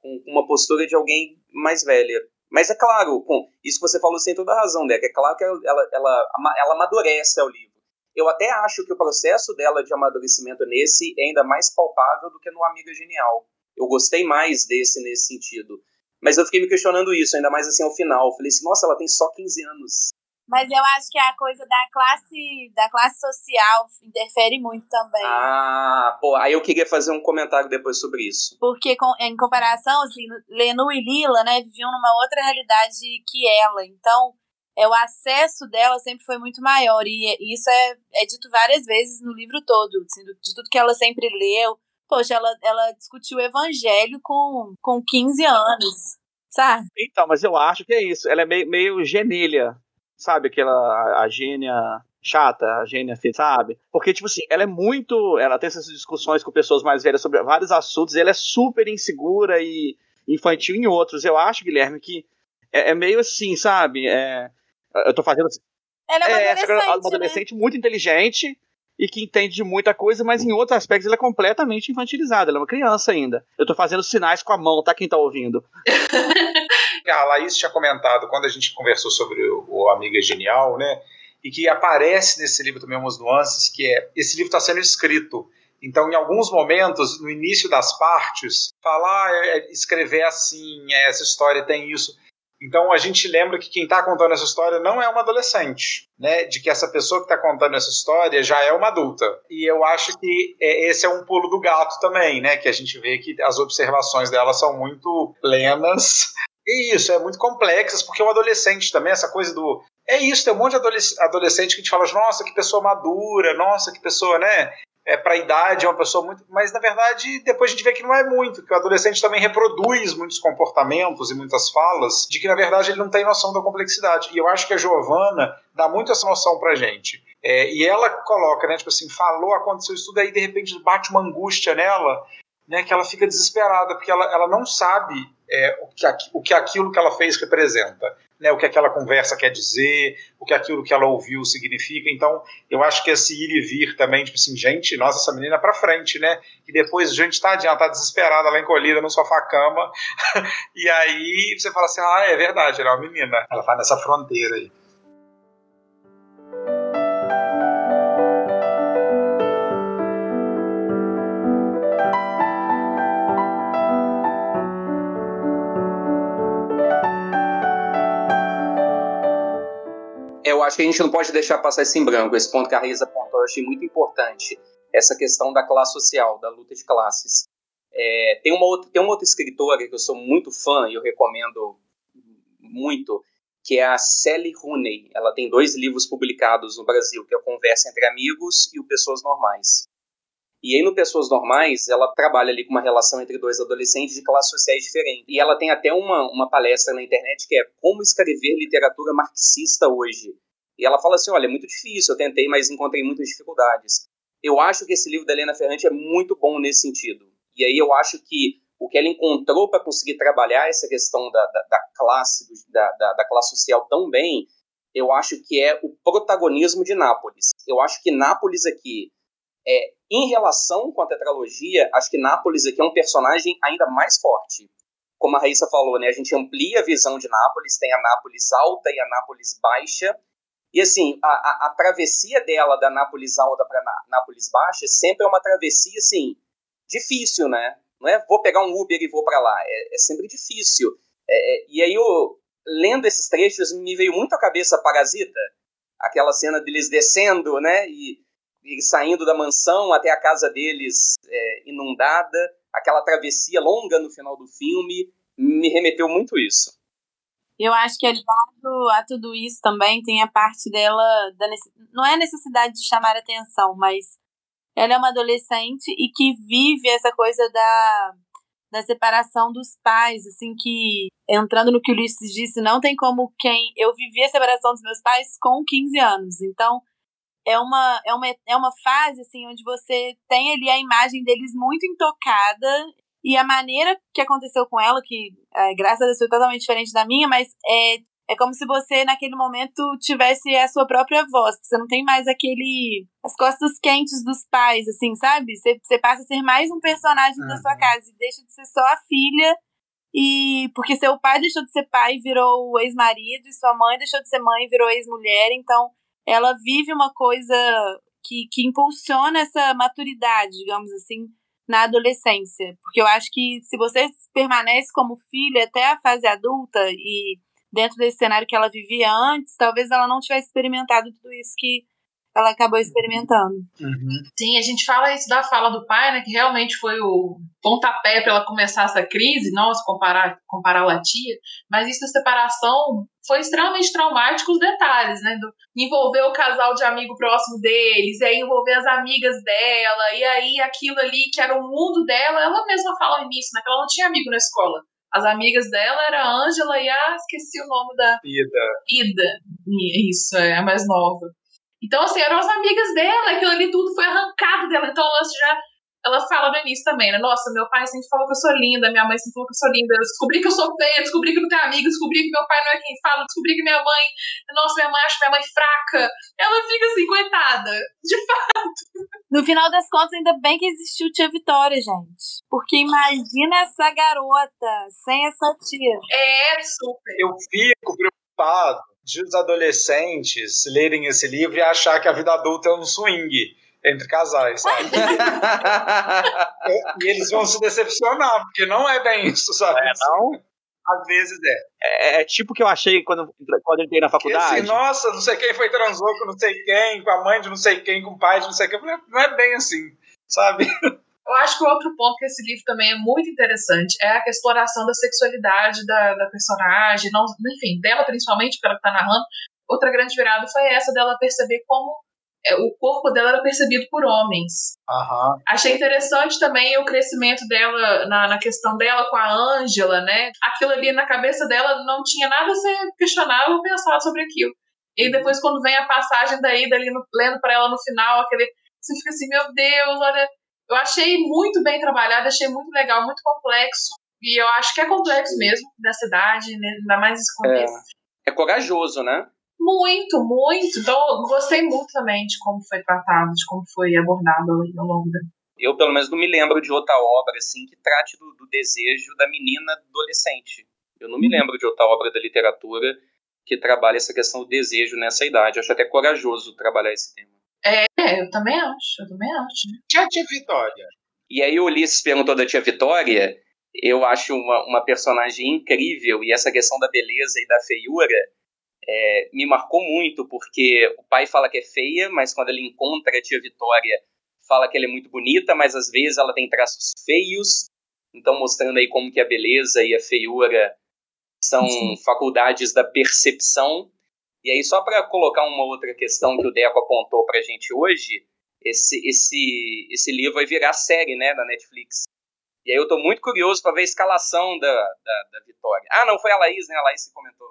com uma postura de alguém mais velha. Mas é claro, isso que você falou sem toda razão, Deca. É claro que ela, ela, ela, amadurece ao livro. Eu até acho que o processo dela de amadurecimento nesse é ainda mais palpável do que no Amiga Genial. Eu gostei mais desse nesse sentido. Mas eu fiquei me questionando isso, ainda mais assim ao final. Falei assim, nossa, ela tem só 15 anos. Mas eu acho que a coisa da classe, da classe social interfere muito também. Ah, pô, aí eu queria fazer um comentário depois sobre isso. Porque com, em comparação, assim, Lenu e Lila, né, viviam numa outra realidade que ela. Então, é, o acesso dela sempre foi muito maior. E isso é, é dito várias vezes no livro todo, assim, de tudo que ela sempre leu. Poxa, ela, ela discutiu o evangelho com, com 15 anos. sabe? Então, mas eu acho que é isso. Ela é meio, meio genelha, sabe? Aquela a, a gênia chata, a gênia, sabe? Porque, tipo assim, ela é muito. Ela tem essas discussões com pessoas mais velhas sobre vários assuntos, e ela é super insegura e infantil em outros. Eu acho, Guilherme, que é, é meio assim, sabe? É, eu tô fazendo. Ela é uma é, adolescente, uma né? adolescente muito inteligente e que entende de muita coisa, mas em outros aspectos ela é completamente infantilizada. Ela é uma criança ainda. Eu tô fazendo sinais com a mão, tá? Quem tá ouvindo? A Laís tinha comentado quando a gente conversou sobre o, o Amiga Genial, né? E que aparece nesse livro também umas nuances, que é esse livro está sendo escrito. Então, em alguns momentos, no início das partes, falar, ah, é, escrever assim, é, essa história tem isso. Então a gente lembra que quem está contando essa história não é uma adolescente, né? De que essa pessoa que está contando essa história já é uma adulta. E eu acho que é, esse é um pulo do gato também, né? Que a gente vê que as observações dela são muito plenas. E isso, é muito complexas, porque o adolescente também, essa coisa do. É isso, tem um monte de adolescente que gente fala, nossa, que pessoa madura, nossa, que pessoa, né? É, para a idade, é uma pessoa muito. Mas, na verdade, depois a gente vê que não é muito, que o adolescente também reproduz muitos comportamentos e muitas falas, de que, na verdade, ele não tem noção da complexidade. E eu acho que a Giovana dá muito essa noção pra gente. É, e ela coloca, né, tipo assim, falou, aconteceu isso tudo, aí de repente bate uma angústia nela, né, que ela fica desesperada, porque ela, ela não sabe é, o, que, o que aquilo que ela fez representa né, o que aquela conversa quer dizer, o que aquilo que ela ouviu significa. Então, eu acho que esse ir e vir também, tipo assim, gente, nossa, essa menina é pra frente, né? E depois gente adianta, tá desesperada, ela encolhida no sofá-cama, e aí você fala assim, ah, é verdade, ela é uma menina, ela tá nessa fronteira aí. Eu acho que a gente não pode deixar passar isso em branco. Esse ponto que a Reisa apontou eu achei muito importante. Essa questão da classe social, da luta de classes. É, tem, uma outra, tem uma outra escritora que eu sou muito fã e eu recomendo muito, que é a Sally Rooney. Ela tem dois livros publicados no Brasil, que é Conversa entre Amigos e o Pessoas Normais. E aí, no Pessoas Normais, ela trabalha ali com uma relação entre dois adolescentes de classes sociais diferentes. E ela tem até uma, uma palestra na internet que é Como Escrever Literatura Marxista Hoje. E ela fala assim: olha, é muito difícil, eu tentei, mas encontrei muitas dificuldades. Eu acho que esse livro da Helena Ferrante é muito bom nesse sentido. E aí eu acho que o que ela encontrou para conseguir trabalhar essa questão da, da, da classe, da, da, da classe social tão bem, eu acho que é o protagonismo de Nápoles. Eu acho que Nápoles aqui, é, em relação com a tetralogia, acho que Nápoles aqui é um personagem ainda mais forte. Como a Raíssa falou, né, a gente amplia a visão de Nápoles, tem a Nápoles alta e a Nápoles baixa, e assim, a, a, a travessia dela da Nápoles alta para Nápoles baixa sempre é uma travessia assim difícil, né? Não é vou pegar um Uber e vou para lá, é, é, sempre difícil. É, é, e aí eu lendo esses trechos me veio muito à cabeça Parasita, aquela cena deles descendo, né? E, e saindo da mansão até a casa deles é, inundada, aquela travessia longa no final do filme me remeteu muito isso. Eu acho que aliado a tudo isso também tem a parte dela, da, não é a necessidade de chamar atenção, mas ela é uma adolescente e que vive essa coisa da, da separação dos pais, assim, que entrando no que o Ulisses disse, não tem como quem. Eu vivi a separação dos meus pais com 15 anos, então é uma, é uma, é uma fase assim onde você tem ali a imagem deles muito intocada e a maneira que aconteceu com ela, que é, graças a Deus foi totalmente diferente da minha, mas é, é como se você, naquele momento, tivesse a sua própria voz. Você não tem mais aquele. as costas quentes dos pais, assim, sabe? Você, você passa a ser mais um personagem da sua casa e deixa de ser só a filha. E porque seu pai deixou de ser pai e virou ex-marido, e sua mãe deixou de ser mãe e virou ex-mulher. Então, ela vive uma coisa que, que impulsiona essa maturidade, digamos assim, na adolescência. Porque eu acho que se você permanece como filha até a fase adulta e dentro desse cenário que ela vivia antes, talvez ela não tivesse experimentado tudo isso que ela acabou experimentando. Uhum. Sim, a gente fala isso da fala do pai, né, que realmente foi o pontapé para ela começar essa crise, nossa, comparar, comparar a tia, mas isso da separação foi extremamente traumático os detalhes, né, do, envolver o casal de amigo próximo deles, e aí envolver as amigas dela, e aí aquilo ali que era o mundo dela, ela mesma fala no início, né, que ela não tinha amigo na escola. As amigas dela era a Ângela e a. Esqueci o nome da. Ida. Ida. Isso, é a mais nova. Então, assim, eram as amigas dela, aquilo ali tudo foi arrancado dela. Então, ela já ela fala no início também, né? Nossa, meu pai sempre falou que eu sou linda, minha mãe sempre falou que eu sou linda. Eu descobri que eu sou feia, descobri que eu não tenho amigo, descobri que meu pai não é quem fala, descobri que minha mãe. Nossa, minha mãe acha minha mãe fraca. Ela fica assim, coitada. De fato. No final das contas, ainda bem que existiu Tia Vitória, gente. Porque imagina essa garota sem essa tia. É, super. Eu fico preocupado de os adolescentes lerem esse livro e achar que a vida adulta é um swing entre casais, sabe? e eles vão se decepcionar, porque não é bem isso, sabe? É, não? Às vezes é. É, é tipo o que eu achei quando, quando eu entrei na faculdade. assim, nossa, não sei quem foi transou com não sei quem, com a mãe de não sei quem, com o pai de não sei quem. Não é bem assim, sabe? Eu acho que o outro ponto que esse livro também é muito interessante é a exploração da sexualidade da, da personagem, não, enfim, dela principalmente, porque ela está narrando. Outra grande virada foi essa dela perceber como é, o corpo dela era percebido por homens. Uhum. Achei interessante também o crescimento dela na, na questão dela com a Ângela, né? Aquilo ali na cabeça dela não tinha nada a ser questionável ou pensado sobre aquilo. E depois, quando vem a passagem da Ida ali no, lendo para ela no final, aquele. Você fica assim, meu Deus, olha. Eu achei muito bem trabalhado, achei muito legal, muito complexo. E eu acho que é complexo mesmo, nessa idade, né? ainda mais contexto. É, é corajoso, né? Muito, muito. Então, gostei muito também de como foi tratado, de como foi abordado ao longo da. Eu, pelo menos, não me lembro de outra obra assim que trate do, do desejo da menina adolescente. Eu não me uhum. lembro de outra obra da literatura que trabalhe essa questão do desejo nessa idade. Eu acho até corajoso trabalhar esse tema. É, eu também acho, eu também acho. Tia Tia Vitória. E aí o Ulisses perguntou da Tia Vitória. Eu acho uma, uma personagem incrível e essa questão da beleza e da feiura é, me marcou muito, porque o pai fala que é feia, mas quando ele encontra a tia Vitória, fala que ela é muito bonita, mas às vezes ela tem traços feios, então mostrando aí como que a beleza e a feiura são Sim. faculdades da percepção. E aí, só para colocar uma outra questão que o Deco apontou para a gente hoje, esse, esse, esse livro vai virar série né, na Netflix. E aí eu estou muito curioso para ver a escalação da, da, da Vitória. Ah, não, foi a Laís, né? A Laís que comentou.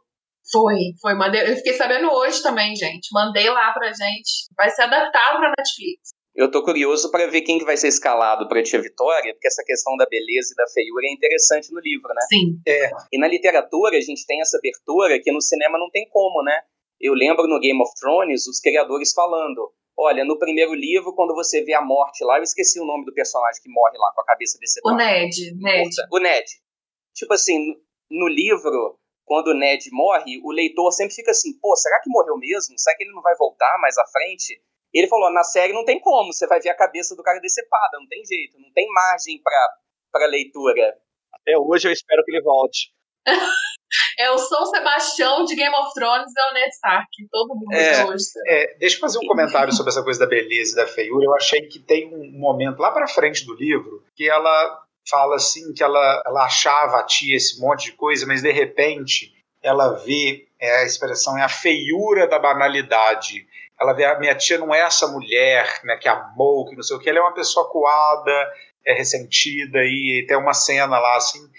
Foi, foi. Mandei, eu fiquei sabendo hoje também, gente. Mandei lá pra gente. Vai ser adaptado pra Netflix. Eu tô curioso para ver quem que vai ser escalado pra Tia Vitória, porque essa questão da beleza e da feiura é interessante no livro, né? Sim. É. E na literatura a gente tem essa abertura que no cinema não tem como, né? Eu lembro no Game of Thrones os criadores falando: olha, no primeiro livro, quando você vê a morte lá, eu esqueci o nome do personagem que morre lá com a cabeça desse O Ned, Ned. O Ned. Tipo assim, no livro, quando o Ned morre, o leitor sempre fica assim, pô, será que morreu mesmo? Será que ele não vai voltar mais à frente? Ele falou, na série não tem como, você vai ver a cabeça do cara decepada, não tem jeito, não tem margem para leitura. Até hoje eu espero que ele volte. é o São Sebastião de Game of Thrones é o Ned Stark, todo mundo é, hoje. É, deixa eu fazer um comentário sobre essa coisa da beleza e da feiura. Eu achei que tem um momento lá para frente do livro que ela fala assim que ela, ela achava a tia esse monte de coisa, mas de repente ela vê é, a expressão é a feiura da banalidade. Ela vê a minha tia não é essa mulher, né, que amou, que não sei o que, ela é uma pessoa coada, é ressentida e tem uma cena lá assim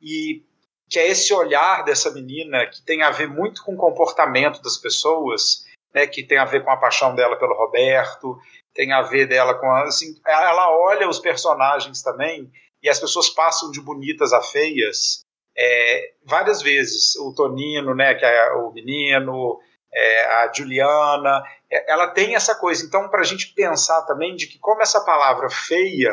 e que é esse olhar dessa menina que tem a ver muito com o comportamento das pessoas, né, que tem a ver com a paixão dela pelo Roberto, tem a ver dela com assim, ela olha os personagens também e as pessoas passam de bonitas a feias é, várias vezes. O Tonino, né, que é o menino, é, a Juliana, é, ela tem essa coisa. Então, para a gente pensar também de que como essa palavra feia,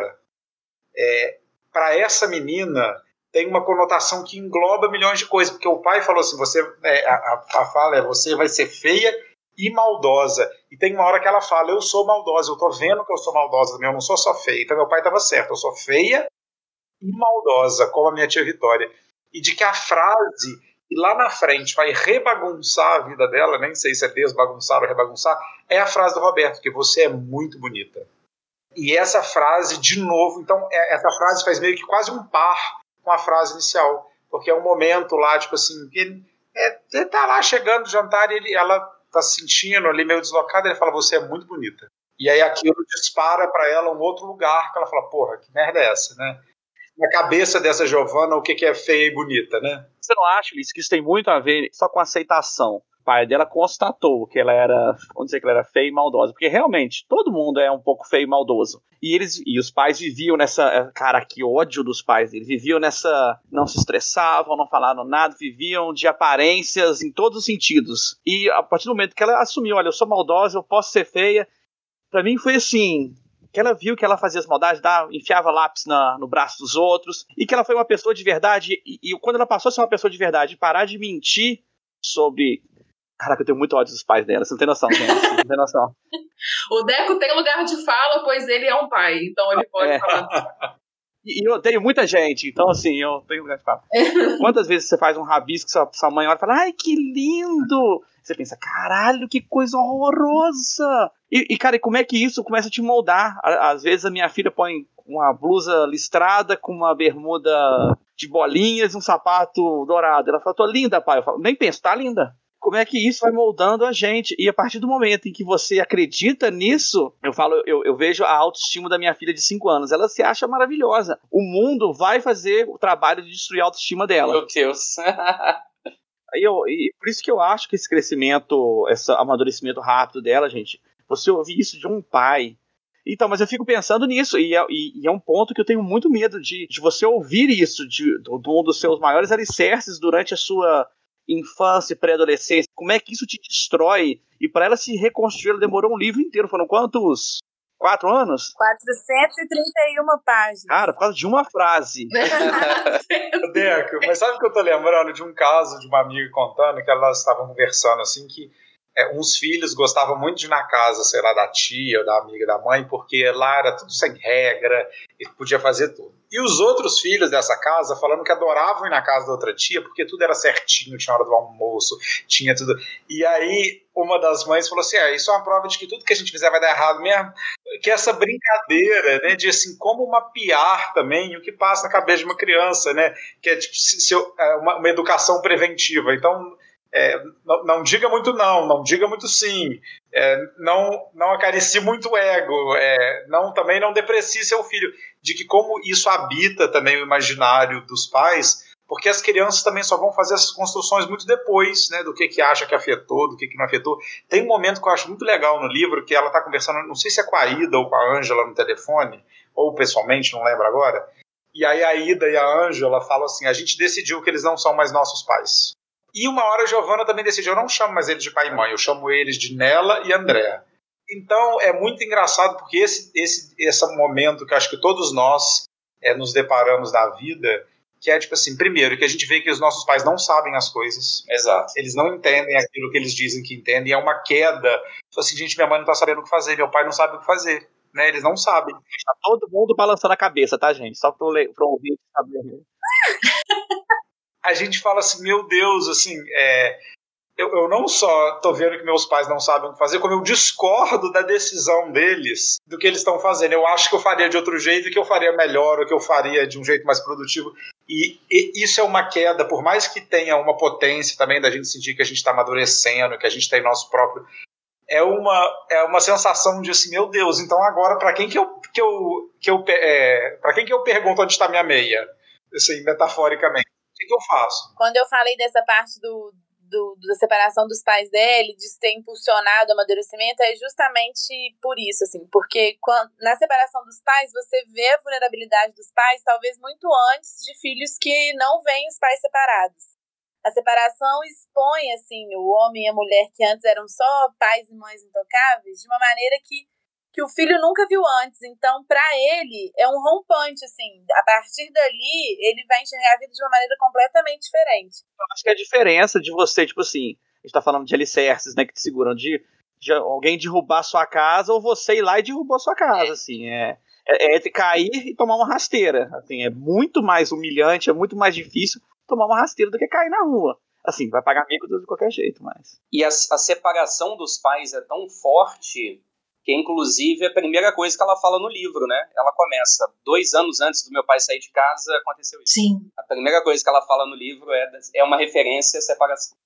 é, para essa menina tem uma conotação que engloba milhões de coisas, porque o pai falou assim, você, é, a, a fala é, você vai ser feia e maldosa. E tem uma hora que ela fala, eu sou maldosa, eu tô vendo que eu sou maldosa também, eu não sou só feia. Então meu pai estava certo, eu sou feia e maldosa, como a minha tia Vitória. E de que a frase que lá na frente vai rebagunçar a vida dela, nem sei se é desbagunçar ou rebagunçar, é a frase do Roberto, que você é muito bonita. E essa frase, de novo, então, é, essa frase faz meio que quase um par com a frase inicial, porque é um momento lá, tipo assim, ele, é, ele tá lá chegando do jantar e ele, ela tá se sentindo ali meio deslocada, ele fala, você é muito bonita. E aí aquilo dispara para ela um outro lugar, que ela fala, porra, que merda é essa, né? na cabeça dessa Giovanna o que, que é feia e bonita, né? Você não acha, Liz, que isso tem muito a ver só com aceitação? Pai dela constatou que ela era, vamos dizer que ela era feia e maldosa, porque realmente todo mundo é um pouco feio e maldoso. E eles e os pais viviam nessa, é, cara, que ódio dos pais eles viviam nessa, não se estressavam, não falaram nada, viviam de aparências em todos os sentidos. E a partir do momento que ela assumiu, olha, eu sou maldosa, eu posso ser feia, para mim foi assim, que ela viu que ela fazia as maldades, dava, enfiava lápis na, no braço dos outros, e que ela foi uma pessoa de verdade, e, e, quando ela passou a ser uma pessoa de verdade, parar de mentir sobre. Caraca, eu tenho muito ódio dos pais dela, você não tem noção, gente. Você não tem noção. o Deco tem lugar de fala, pois ele é um pai, então ele pode é. falar. E eu tenho muita gente, então assim, eu tenho lugar de fala. Quantas vezes você faz um rabisco, sua, sua mãe olha e fala, ai, que lindo! Você pensa, caralho, que coisa horrorosa! E, e, cara, como é que isso começa a te moldar? Às vezes a minha filha põe uma blusa listrada com uma bermuda de bolinhas e um sapato dourado. Ela fala, tô linda, pai. Eu falo, nem penso, tá linda. Como é que isso vai moldando a gente? E a partir do momento em que você acredita nisso, eu falo, eu, eu vejo a autoestima da minha filha de 5 anos. Ela se acha maravilhosa. O mundo vai fazer o trabalho de destruir a autoestima dela. Meu Deus. Aí eu, e por isso que eu acho que esse crescimento, esse amadurecimento rápido dela, gente, você ouvir isso de um pai. Então, mas eu fico pensando nisso, e é, e, e é um ponto que eu tenho muito medo de, de você ouvir isso de, de um dos seus maiores alicerces durante a sua infância e pré-adolescência. Como é que isso te destrói? E para ela se reconstruir, ela demorou um livro inteiro. Foram quantos? Quatro anos? 431 páginas. Cara, por causa de uma frase. Deco, mas sabe o que eu tô lembrando de um caso de uma amiga contando que elas estavam conversando assim que é, uns filhos gostavam muito de ir na casa, sei lá, da tia ou da amiga da mãe, porque lá era tudo sem regra e podia fazer tudo. E os outros filhos dessa casa falando que adoravam ir na casa da outra tia, porque tudo era certinho, tinha hora do almoço, tinha tudo. E aí uma das mães falou assim: é, isso é uma prova de que tudo que a gente fizer vai dar errado mesmo. Que essa brincadeira, né, de assim, como mapear também o que passa na cabeça de uma criança, né? Que é tipo, se, se eu, é uma, uma educação preventiva. Então, é, não, não, diga muito não, não diga muito sim, é, não, não acaricie muito ego, é, não também não deprecie seu filho, de que como isso habita também o imaginário dos pais, porque as crianças também só vão fazer essas construções muito depois, né, do que que acha que afetou, do que que não afetou. Tem um momento que eu acho muito legal no livro, que ela está conversando, não sei se é com a Ida ou com a Ângela no telefone, ou pessoalmente, não lembro agora, e aí a Ida e a Ângela falam assim, a gente decidiu que eles não são mais nossos pais. E uma hora a Giovana também decidiu, eu não chamo mais eles de pai e mãe, eu chamo eles de Nela e André. Então é muito engraçado porque esse, esse, esse momento que acho que todos nós é, nos deparamos na vida, que é tipo assim, primeiro, que a gente vê que os nossos pais não sabem as coisas. Exato. Eles não entendem aquilo que eles dizem que entendem, é uma queda. Tipo assim, gente, minha mãe não tá sabendo o que fazer, meu pai não sabe o que fazer. Né, eles não sabem. Tá todo mundo balançando a cabeça, tá, gente? Só pro, pro ouvinte saber. a gente fala assim, meu Deus, assim, é, eu, eu, não só tô vendo que meus pais não sabem o que fazer, como eu discordo da decisão deles, do que eles estão fazendo. Eu acho que eu faria de outro jeito, que eu faria melhor, ou que eu faria de um jeito mais produtivo. E, e isso é uma queda, por mais que tenha uma potência também da gente sentir que a gente está amadurecendo, que a gente tem nosso próprio. É uma, é uma sensação de assim, meu Deus, então agora para quem que eu, que eu, que eu é, para quem que eu pergunto onde está minha meia? Assim, metaforicamente que, que eu faço? Quando eu falei dessa parte do, do, da separação dos pais dele, de ter impulsionado o amadurecimento, é justamente por isso, assim, porque quando, na separação dos pais, você vê a vulnerabilidade dos pais, talvez muito antes de filhos que não veem os pais separados. A separação expõe, assim, o homem e a mulher que antes eram só pais e mães intocáveis, de uma maneira que que o filho nunca viu antes. Então, para ele, é um rompante, assim. A partir dali, ele vai enxergar a vida de uma maneira completamente diferente. Eu acho que a diferença de você, tipo assim, a gente tá falando de alicerces, né, que te seguram, de, de alguém derrubar a sua casa ou você ir lá e derrubar a sua casa, assim. É, é, é cair e tomar uma rasteira. Assim, é muito mais humilhante, é muito mais difícil tomar uma rasteira do que cair na rua assim, vai pagar mico de qualquer jeito, mas. E a, a, separação dos pais é tão forte que inclusive é a primeira coisa que ela fala no livro, né? Ela começa, dois anos antes do meu pai sair de casa, aconteceu isso. Sim. A primeira coisa que ela fala no livro é, é uma referência à separação.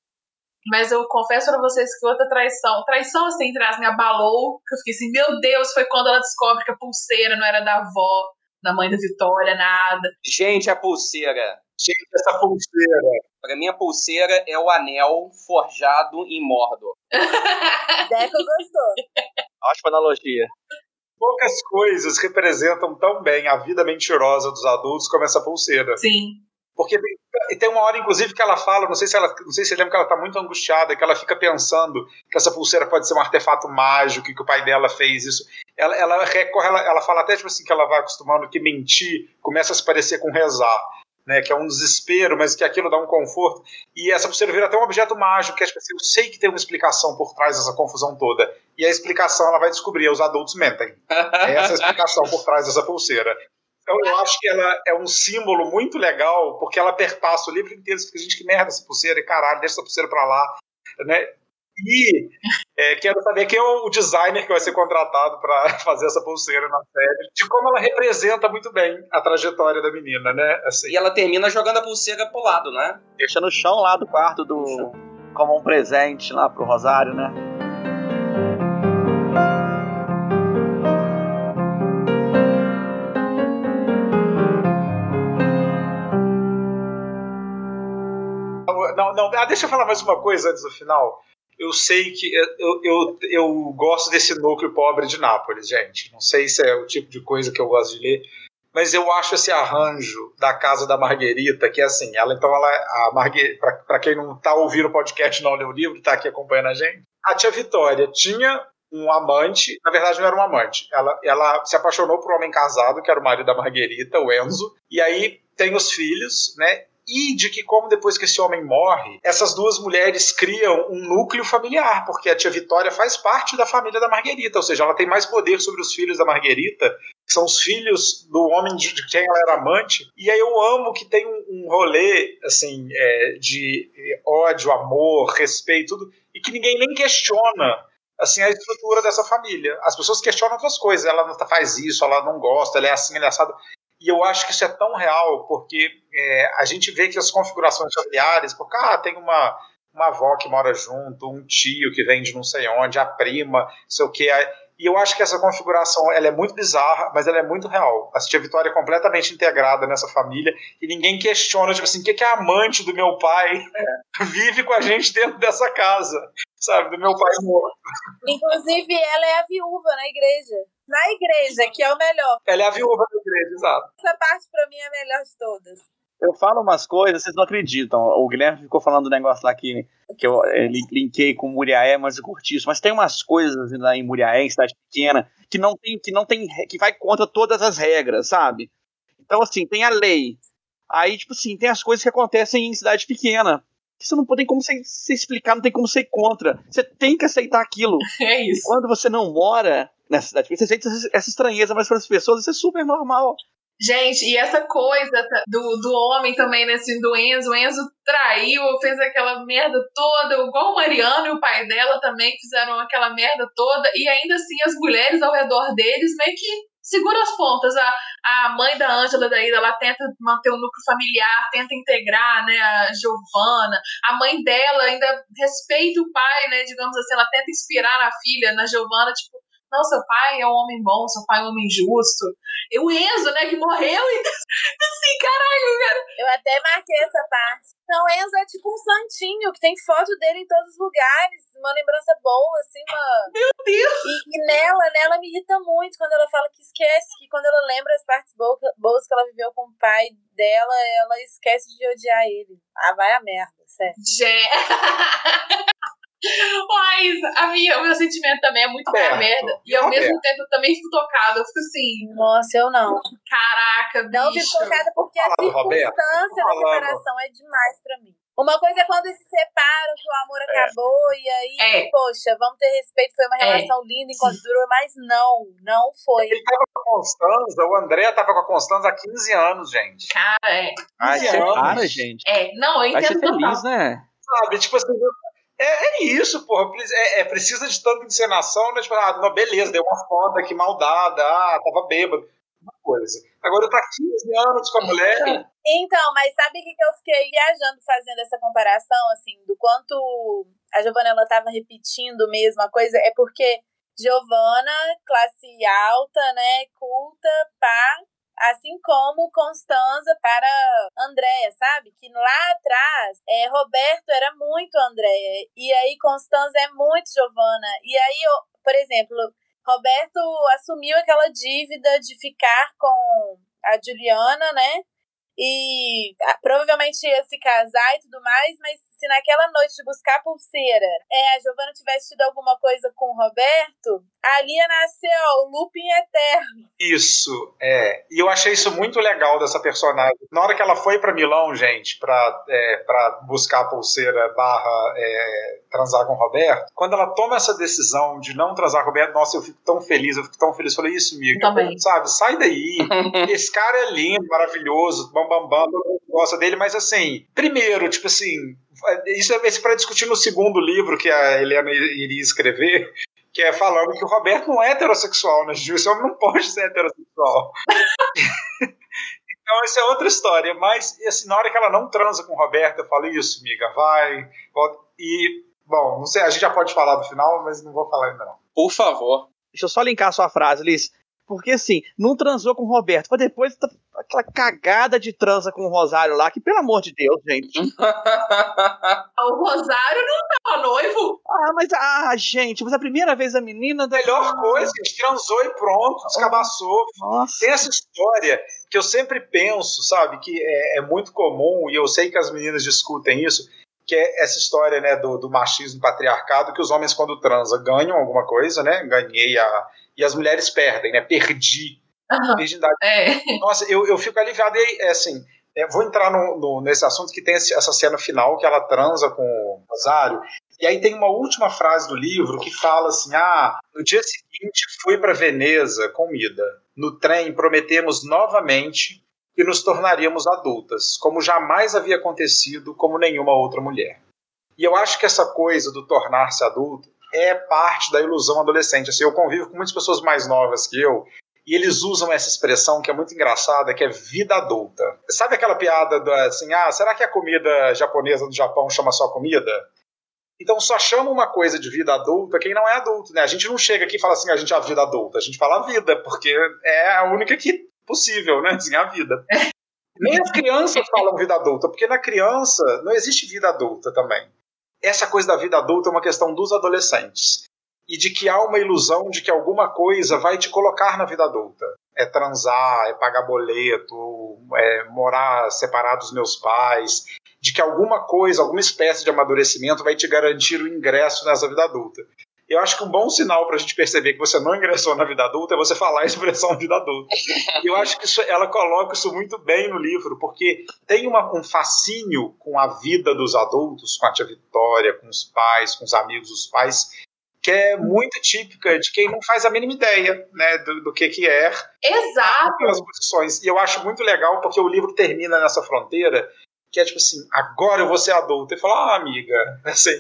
Mas eu confesso pra vocês que outra traição, traição assim, traz me abalou, que eu fiquei assim, meu Deus, foi quando ela descobre que a pulseira não era da avó. na mãe da Vitória, nada. Gente, a pulseira. Gente, essa pulseira. Pra mim, a pulseira é o anel forjado em Mordor. Deco gostou. Ótima analogia. Poucas coisas representam tão bem a vida mentirosa dos adultos como essa pulseira. Sim. Porque tem, tem uma hora, inclusive, que ela fala, não sei se ela, não sei se você lembra que ela está muito angustiada, que ela fica pensando que essa pulseira pode ser um artefato mágico, que o pai dela fez isso. Ela, ela recorre, ela, ela fala até tipo assim que ela vai acostumando que mentir começa a se parecer com rezar. Né, que é um desespero, mas que aquilo dá um conforto. E essa pulseira vira até um objeto mágico, que é, tipo assim, eu sei que tem uma explicação por trás dessa confusão toda. E a explicação ela vai descobrir, os adultos mentem. É essa a explicação por trás dessa pulseira. Então eu acho que ela é um símbolo muito legal, porque ela perpassa o livro inteiro. Você fica, gente, que merda essa pulseira, e caralho, deixa essa pulseira pra lá. Né? E é, quero saber quem é o designer que vai ser contratado para fazer essa pulseira na série, de como ela representa muito bem a trajetória da menina, né? Assim. E ela termina jogando a pulseira pro lado, né? Deixa no chão lá do quarto do. como um presente lá pro Rosário, né? Não, não, ah, deixa eu falar mais uma coisa antes do final. Eu sei que eu, eu, eu gosto desse núcleo pobre de Nápoles, gente. Não sei se é o tipo de coisa que eu gosto de ler, mas eu acho esse arranjo da casa da Marguerita, que é assim, ela então ela a Marguerita, para quem não tá ouvindo o podcast não leu o livro, tá aqui acompanhando a gente. A tia Vitória tinha um amante, na verdade não era um amante. Ela, ela se apaixonou por um homem casado, que era o marido da Marguerita, o Enzo, e aí tem os filhos, né? E de que, como depois que esse homem morre, essas duas mulheres criam um núcleo familiar, porque a tia Vitória faz parte da família da Marguerita, ou seja, ela tem mais poder sobre os filhos da Marguerita, que são os filhos do homem de, quem ela era amante. E aí eu amo que tem um, um rolê assim é, de ódio, amor, respeito, tudo, e que ninguém nem questiona assim a estrutura dessa família. As pessoas questionam outras coisas. Ela não faz isso, ela não gosta, ela é assim, ela é assado. E eu acho que isso é tão real, porque é, a gente vê que as configurações familiares, porque ah, tem uma, uma avó que mora junto, um tio que vem de não sei onde, a prima, sei o que. E eu acho que essa configuração ela é muito bizarra, mas ela é muito real. A tia Vitória completamente integrada nessa família e ninguém questiona, tipo assim, o que, que a amante do meu pai é. vive com a gente dentro dessa casa, sabe? Do meu pai morto. Inclusive, ela é a viúva na igreja. Na igreja, que é o melhor. Ela é a viúva da igreja, exato. Essa parte, pra mim, é a melhor de todas. Eu falo umas coisas, vocês não acreditam. O Guilherme ficou falando do negócio lá que, que eu eh, linkei com Muriaé, mas eu curti isso. Mas tem umas coisas lá em Muriaé, em cidade pequena, que não tem, que não tem, que vai contra todas as regras, sabe? Então, assim, tem a lei. Aí, tipo assim, tem as coisas que acontecem em cidade pequena. Que você não tem como você, você explicar, não tem como ser contra. Você tem que aceitar aquilo. É isso. Quando você não mora nessa cidade pequena, você sente essa estranheza, mas para as pessoas isso é super normal. Gente, e essa coisa do, do homem também, nesse do Enzo, o Enzo traiu, fez aquela merda toda, igual o Mariano e o pai dela também fizeram aquela merda toda, e ainda assim as mulheres ao redor deles meio que seguram as pontas. A, a mãe da Ângela daí, ela tenta manter o núcleo familiar, tenta integrar, né, a Giovana. A mãe dela ainda respeita o pai, né, digamos assim, ela tenta inspirar a filha, na Giovana, tipo, não, seu pai é um homem bom, seu pai é um homem justo. E o Enzo, né, que morreu, e assim, caralho, cara. Eu até marquei essa parte. Não, o Enzo é tipo um santinho, que tem foto dele em todos os lugares, uma lembrança boa, assim, uma... Meu Deus! E, e nela, nela me irrita muito quando ela fala que esquece, que quando ela lembra as partes boas que ela viveu com o pai dela, ela esquece de odiar ele. Ah, vai a merda, sério. Gente... Mas a minha, o meu sentimento também é muito a merda. E ao mesmo tempo eu também fico tocada. Eu fico assim. Nossa, eu não. Caraca, bicho. Não fico tocada porque a circunstância da separação é demais pra mim. Uma coisa é quando eles se separam, que o amor é. acabou, e aí, é. poxa, vamos ter respeito, foi uma é. relação é. linda enquanto durou, mas não, não foi. Ele tava com a Constanza, o André tava com a Constanza há 15 anos, gente. Cara, é. Ai, cara, gente. É, não, eu entendo. Vai ser feliz, né? Sabe, tipo assim, é, é isso, porra. É, é, precisa de tanta encenação, né? Tipo, ah, beleza, deu uma foda que maldada, ah, tava bêbado. Uma coisa. Agora tá 15 anos com a mulher. Então, mas sabe o que, eu fiquei viajando fazendo essa comparação, assim, do quanto a Giovana ela tava repetindo mesmo a coisa? É porque Giovana, classe alta, né, culta, pá, Assim como Constanza para Andréia, sabe? Que lá atrás, é, Roberto era muito Andréia. E aí Constanza é muito Giovana. E aí, por exemplo, Roberto assumiu aquela dívida de ficar com a Juliana, né? E ah, provavelmente ia se casar e tudo mais, mas se naquela noite de buscar pulseira é, a Giovana tivesse tido alguma coisa com o Roberto, ali ia nascer ó, o looping eterno. Isso, é. E eu achei isso muito legal dessa personagem. Na hora que ela foi para Milão, gente, pra, é, pra buscar a pulseira barra é, transar com o Roberto, quando ela toma essa decisão de não transar com o Roberto, nossa, eu fico tão feliz, eu fico tão feliz. Eu falei, isso, amiga, Também. sabe, sai daí. Esse cara é lindo, maravilhoso, bam, bam, bam, todo mundo gosta dele, mas assim, primeiro, tipo assim, isso é para discutir no segundo livro que a Helena iria escrever, que é falando que o Roberto não é heterossexual, né? Esse homem não pode ser heterossexual. então, essa é outra história. Mas, assim, na hora que ela não transa com o Roberto, eu falo, isso, amiga, vai. volta. E, bom, não sei, a gente já pode falar do final, mas não vou falar ainda não. Por favor. Deixa eu só linkar a sua frase, Liz. Porque assim, não transou com o Roberto, mas depois tá aquela cagada de transa com o Rosário lá, que pelo amor de Deus, gente. o Rosário não tava noivo. Ah, mas ah, gente, mas a primeira vez a menina. Da... Melhor coisa, gente, transou e pronto, descabaçou. Nossa. Tem essa história que eu sempre penso, sabe, que é, é muito comum, e eu sei que as meninas discutem isso, que é essa história né, do, do machismo patriarcado, que os homens, quando transam, ganham alguma coisa, né? Ganhei a. E as mulheres perdem, né? Perdi Aham. virgindade. É. Nossa, eu, eu fico aliviado. E, é, assim, é, vou entrar no, no- nesse assunto que tem essa cena final que ela transa com o Rosário. E aí tem uma última frase do livro que fala assim: ah, no dia seguinte fui para Veneza com Mida. No trem prometemos novamente que nos tornaríamos adultas, como jamais havia acontecido como nenhuma outra mulher. E eu acho que essa coisa do tornar-se adulto é parte da ilusão adolescente. Assim, eu convivo com muitas pessoas mais novas que eu e eles usam essa expressão que é muito engraçada, que é vida adulta. Sabe aquela piada do assim, ah, será que a comida japonesa do Japão chama só comida? Então só chama uma coisa de vida adulta quem não é adulto, né? A gente não chega aqui e fala assim, a gente é a vida adulta, a gente fala a vida, porque é a única que possível, né? Assim, a vida. Nem as crianças falam vida adulta, porque na criança não existe vida adulta também. Essa coisa da vida adulta é uma questão dos adolescentes e de que há uma ilusão de que alguma coisa vai te colocar na vida adulta. É transar, é pagar boleto, é morar separado dos meus pais, de que alguma coisa, alguma espécie de amadurecimento vai te garantir o ingresso nessa vida adulta. Eu acho que um bom sinal para a gente perceber que você não ingressou na vida adulta é você falar a expressão vida adulta. E eu acho que isso- ela coloca isso muito bem no livro, porque tem uma- um fascínio com a vida dos adultos, com a tia Vitória, com os pais, com os amigos dos pais, que é muito típica de quem não faz a mínima ideia né, do, do que, que é Exato. aquelas posições. E eu acho muito legal porque o livro termina nessa fronteira que é tipo assim, agora eu vou ser adulto. E fala, ah, amiga, assim,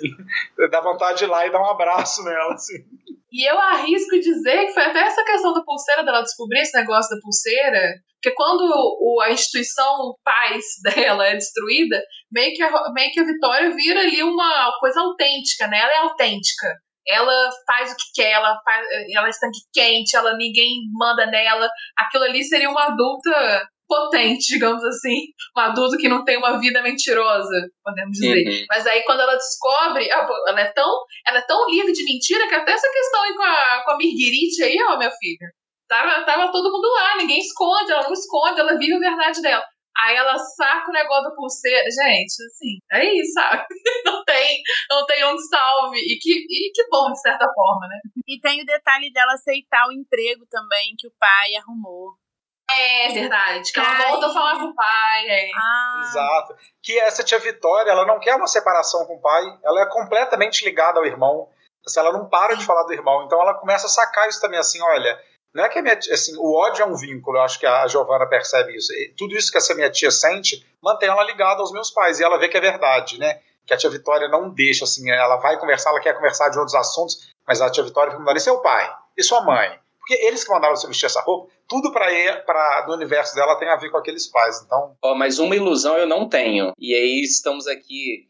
dá vontade de ir lá e dar um abraço nela, assim. E eu arrisco dizer que foi até essa questão da pulseira, dela descobrir esse negócio da pulseira, porque quando o, a instituição paz dela é destruída, meio que, a, meio que a Vitória vira ali uma coisa autêntica, né? Ela é autêntica. Ela faz o que quer, ela, faz, ela é estanque quente, ela, ninguém manda nela. Aquilo ali seria uma adulta potente, digamos assim. Um adulto que não tem uma vida mentirosa, podemos dizer. Uhum. Mas aí quando ela descobre, ah, ela é tão, ela é tão livre de mentira que até essa questão aí com a, com a Mirguirite aí, ó, minha filha. Tava, tava todo mundo lá, ninguém esconde, ela não esconde, ela vive a verdade dela. Aí ela saca o negócio da pulseira. Gente, assim, é isso, sabe? Não tem, não tem um salve. E que, e que bom, de certa forma, né? E tem o detalhe dela aceitar o emprego também que o pai arrumou. É verdade. Que ela Ai. volta a falar com o pai. É. Ah, Exato. Que essa tia Vitória, ela não quer uma separação com o pai, ela é completamente ligada ao irmão. Assim, ela não para de falar do irmão. Então ela começa a sacar isso também, assim, olha, não é que a minha tia, assim, o ódio é um vínculo, eu acho que a Giovana percebe isso. E tudo isso que essa minha tia sente, mantém ela ligada aos meus pais. E ela vê que é verdade, né? Que a tia Vitória não deixa, assim, ela vai conversar, ela quer conversar de outros assuntos, mas a tia Vitória fica mandando, e seu pai? E sua mãe? Porque eles que mandaram você vestir essa roupa, tudo ele, pra, no universo dela tem a ver com aqueles pais. Então, Ó, mas uma ilusão eu não tenho. E aí estamos aqui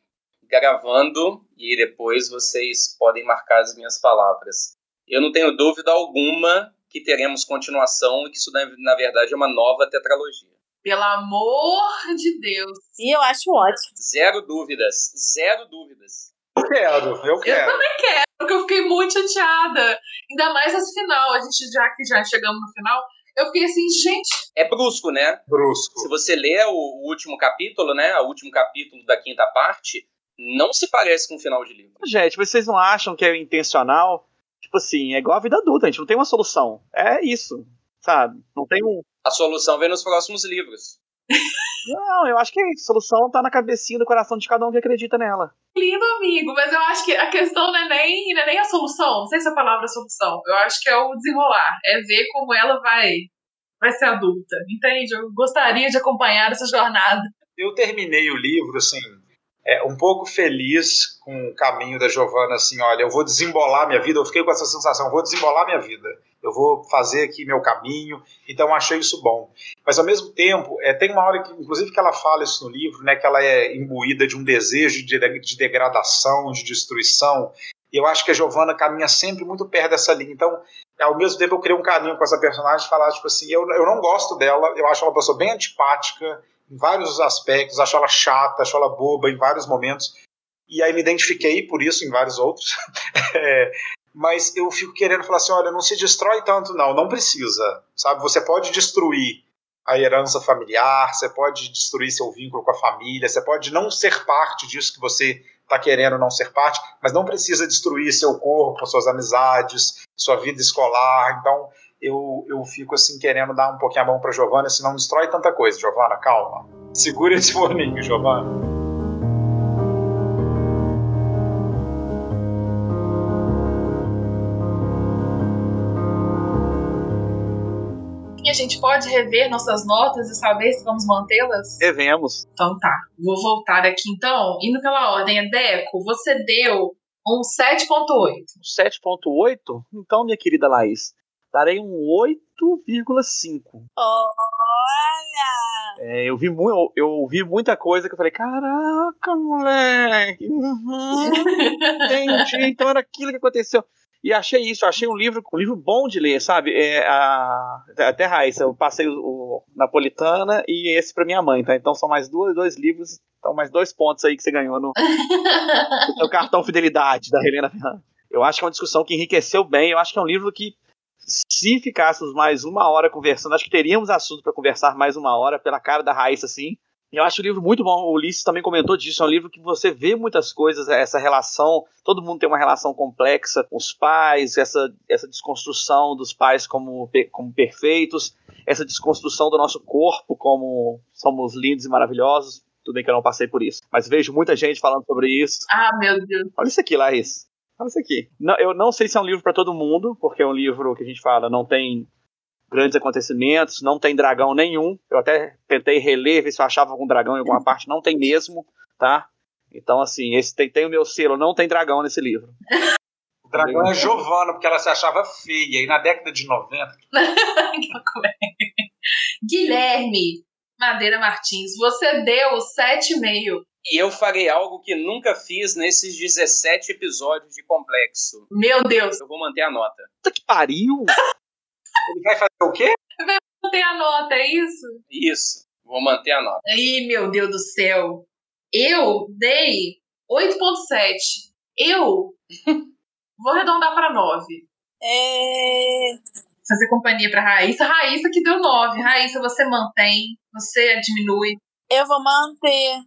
gravando e depois vocês podem marcar as minhas palavras. Eu não tenho dúvida alguma que que teremos continuação e que isso, na verdade, é uma nova tetralogia. Pelo amor de Deus. E eu acho ótimo. Zero dúvidas. Zero dúvidas. Eu quero, eu quero. Eu também quero, porque eu fiquei muito chateada. Ainda mais esse final. A gente já que já chegamos no final, eu fiquei assim, gente. É brusco, né? Brusco. Se você lê o, o último capítulo, né? O último capítulo da quinta parte, não se parece com o final de livro. Gente, vocês não acham que é intencional? Tipo assim, é igual a vida adulta, a gente não tem uma solução. É isso, sabe? Não tem um. A solução vem nos próximos livros. Não, eu acho que a solução tá na cabecinha do coração de cada um que acredita nela. Lindo, amigo, mas eu acho que a questão não é nem, não é nem a solução. Não sei se a palavra é solução. Eu acho que é o desenrolar. É ver como ela vai, vai ser adulta. Entende? Eu gostaria de acompanhar essa jornada. Eu terminei o livro, assim, é, um pouco feliz com o caminho da Giovana, assim, olha, eu vou desembolar minha vida, eu fiquei com essa sensação, vou desembolar minha vida, eu vou fazer aqui meu caminho, então achei isso bom. Mas ao mesmo tempo, é, tem uma hora que, inclusive, que ela fala isso no livro, né, que ela é imbuída de um desejo de, de degradação, de destruição, e eu acho que a Giovana caminha sempre muito perto dessa linha, então ao mesmo tempo eu criei um carinho com essa personagem, falar, tipo assim, eu, eu não gosto dela, eu acho ela uma pessoa bem antipática, em vários aspectos, acho ela chata, acho ela boba em vários momentos, e aí me identifiquei por isso em vários outros. é, mas eu fico querendo falar assim: olha, não se destrói tanto, não, não precisa, sabe? Você pode destruir a herança familiar, você pode destruir seu vínculo com a família, você pode não ser parte disso que você está querendo não ser parte, mas não precisa destruir seu corpo, suas amizades, sua vida escolar. Então, eu, eu fico assim querendo dar um pouquinho a mão para Giovana, senão destrói tanta coisa. Giovana, calma. Segura esse forninho, Giovana. Gente pode rever nossas notas e saber se vamos mantê-las? Devemos. Então tá. Vou voltar aqui então. Indo pela ordem, Deco, você deu um 7.8. 7.8? Então, minha querida Laís, darei um 8,5. Olha! É, eu, vi mu eu vi muita coisa que eu falei, caraca, moleque! Uhum, entendi, então era aquilo que aconteceu. E achei isso, achei um livro, um livro bom de ler, sabe? É, a, até Raíssa, eu passei o, o Napolitana e esse para minha mãe, tá? Então são mais dois, dois livros, então mais dois pontos aí que você ganhou no, no seu cartão fidelidade da Helena Ferrante. Eu acho que é uma discussão que enriqueceu bem, eu acho que é um livro que se ficássemos mais uma hora conversando, acho que teríamos assunto para conversar mais uma hora, pela cara da Raíssa, assim. Eu acho o livro muito bom. O Ulisses também comentou disso. É um livro que você vê muitas coisas, essa relação. Todo mundo tem uma relação complexa com os pais, essa, essa desconstrução dos pais como, como perfeitos, essa desconstrução do nosso corpo como somos lindos e maravilhosos. Tudo bem que eu não passei por isso, mas vejo muita gente falando sobre isso. Ah, meu Deus. Olha isso aqui, Larissa. Olha isso aqui. Não, eu não sei se é um livro para todo mundo, porque é um livro que a gente fala, não tem grandes acontecimentos, não tem dragão nenhum. Eu até tentei reler, ver se eu achava algum dragão em alguma parte, não tem mesmo, tá? Então, assim, esse tem, tem o meu selo, não tem dragão nesse livro. O dragão é Giovana, porque ela se achava feia. E na década de 90. Guilherme Madeira Martins, você deu 7,5. E eu farei algo que nunca fiz nesses 17 episódios de Complexo. Meu Deus! Eu vou manter a nota. Puta que pariu! Ele vai fazer o quê? Vai manter a nota, é isso? Isso, vou manter a nota. Ih, meu Deus do céu. Eu dei 8,7. Eu vou arredondar para 9. É... Fazer companhia para Raíssa. Raíssa que deu 9. Raíssa, você mantém, você diminui. Eu vou manter.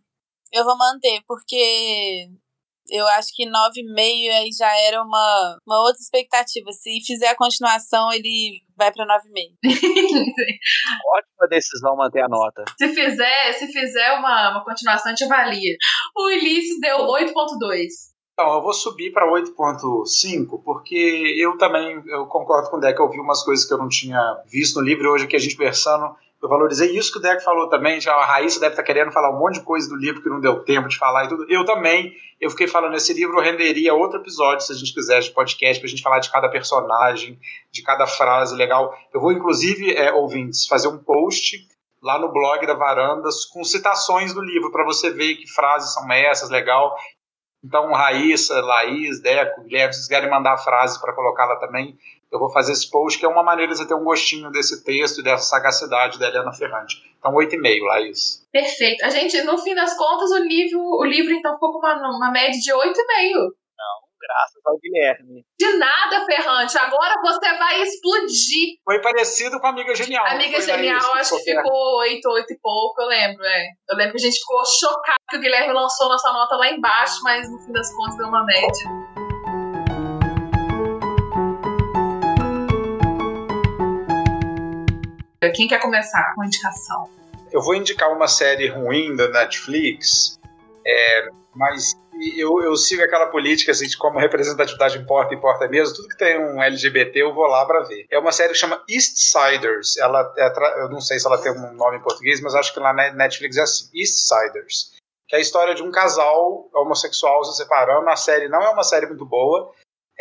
Eu vou manter, porque eu acho que 9,5 aí já era uma, uma outra expectativa. Se fizer a continuação, ele vai para 9,5. Ótima decisão manter a nota. Se fizer, se fizer uma, uma continuação, a gente avalia. O Ulisses deu 8,2. Então, eu vou subir para 8.5, porque eu também eu concordo com o Deck, eu vi umas coisas que eu não tinha visto no livro, hoje aqui a gente conversando, eu valorizei isso que o Deck falou também, já a Raíssa deve estar querendo falar um monte de coisa do livro que não deu tempo de falar e tudo. Eu também, eu fiquei falando, esse livro renderia outro episódio, se a gente quiser, de podcast, para a gente falar de cada personagem, de cada frase legal. Eu vou, inclusive, é, ouvintes, fazer um post lá no blog da Varandas com citações do livro, para você ver que frases são essas, legal. Então, Raíssa, Laís, Deco, Guilherme, se vocês querem mandar frases para colocar lá também, eu vou fazer esse post, que é uma maneira de você ter um gostinho desse texto e dessa sagacidade da Helena Ferrante. Então, 8,5, Laís. Perfeito. A gente, no fim das contas, o livro, o livro então ficou com uma, uma média de 8,5. Não, graças ao Guilherme. De nada, Ferrante. Agora você vai explodir. Foi parecido com a Amiga Genial. Amiga foi, Genial, Laís, acho que ficou 8, 8 e pouco, eu lembro, é. Eu lembro que a gente ficou chocado que o Guilherme lançou nossa nota lá embaixo, mas no fim das contas deu uma média. Quem quer começar com a indicação? Eu vou indicar uma série ruim da Netflix, é, mas eu, eu sigo aquela política assim, de como representatividade importa, importa mesmo. Tudo que tem um LGBT eu vou lá para ver. É uma série que chama East Siders. Ela é, eu não sei se ela tem um nome em português, mas acho que lá na Netflix é assim: East Siders. Que é a história de um casal homossexual se separando. A série não é uma série muito boa.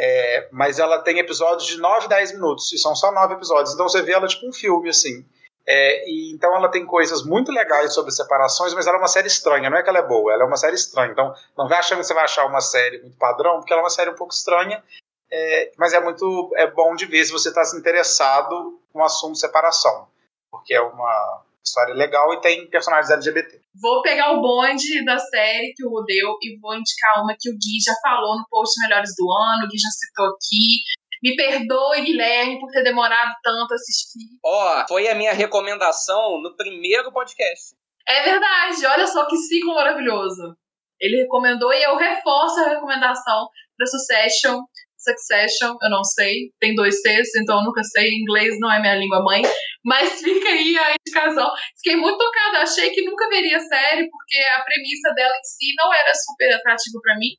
É, mas ela tem episódios de 9, 10 minutos, e são só 9 episódios, então você vê ela tipo um filme, assim. É, e, então ela tem coisas muito legais sobre separações, mas ela é uma série estranha, não é que ela é boa, ela é uma série estranha. Então não vai achando que você vai achar uma série muito padrão, porque ela é uma série um pouco estranha, é, mas é muito é bom de ver se você está se interessado no assunto separação, porque é uma história legal e tem personagens LGBT. Vou pegar o bonde da série que o deu e vou indicar uma que o Gui já falou no post Melhores do Ano, o Gui já citou aqui. Me perdoe, Guilherme, por ter demorado tanto a assistir. Ó, oh, foi a minha recomendação no primeiro podcast. É verdade, olha só que ciclo maravilhoso. Ele recomendou e eu reforço a recomendação para Succession. Succession, eu não sei, tem dois Cs, então eu nunca sei, inglês não é minha língua mãe, mas fica aí a indicação. Fiquei muito tocada, achei que nunca veria a série, porque a premissa dela em si não era super atrativa para mim,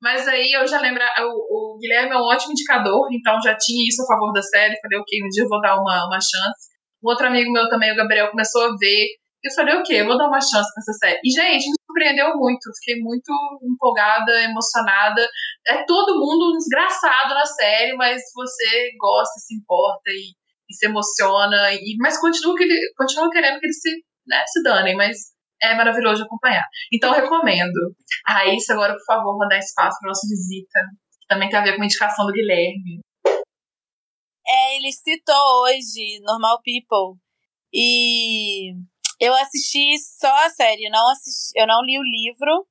mas aí eu já lembro, o, o, Guilherme é um ótimo indicador, então já tinha isso a favor da série, falei, ok, um dia eu vou dar uma, uma chance. Um outro amigo meu também, o Gabriel, começou a ver, eu falei, ok, eu vou dar uma chance pra essa série. E, gente, me surpreendeu muito. Fiquei muito empolgada, emocionada. É todo mundo desgraçado na série, mas você gosta, se importa e, e se emociona. E, mas continua, continua querendo que eles se, né, se danem, mas é maravilhoso de acompanhar. Então, recomendo. Raíssa, agora, por favor, vou dar espaço para nossa visita, que também tem a ver com a indicação do Guilherme. É, ele citou hoje Normal People. E eu assisti só a série, não assisti, eu não li o livro,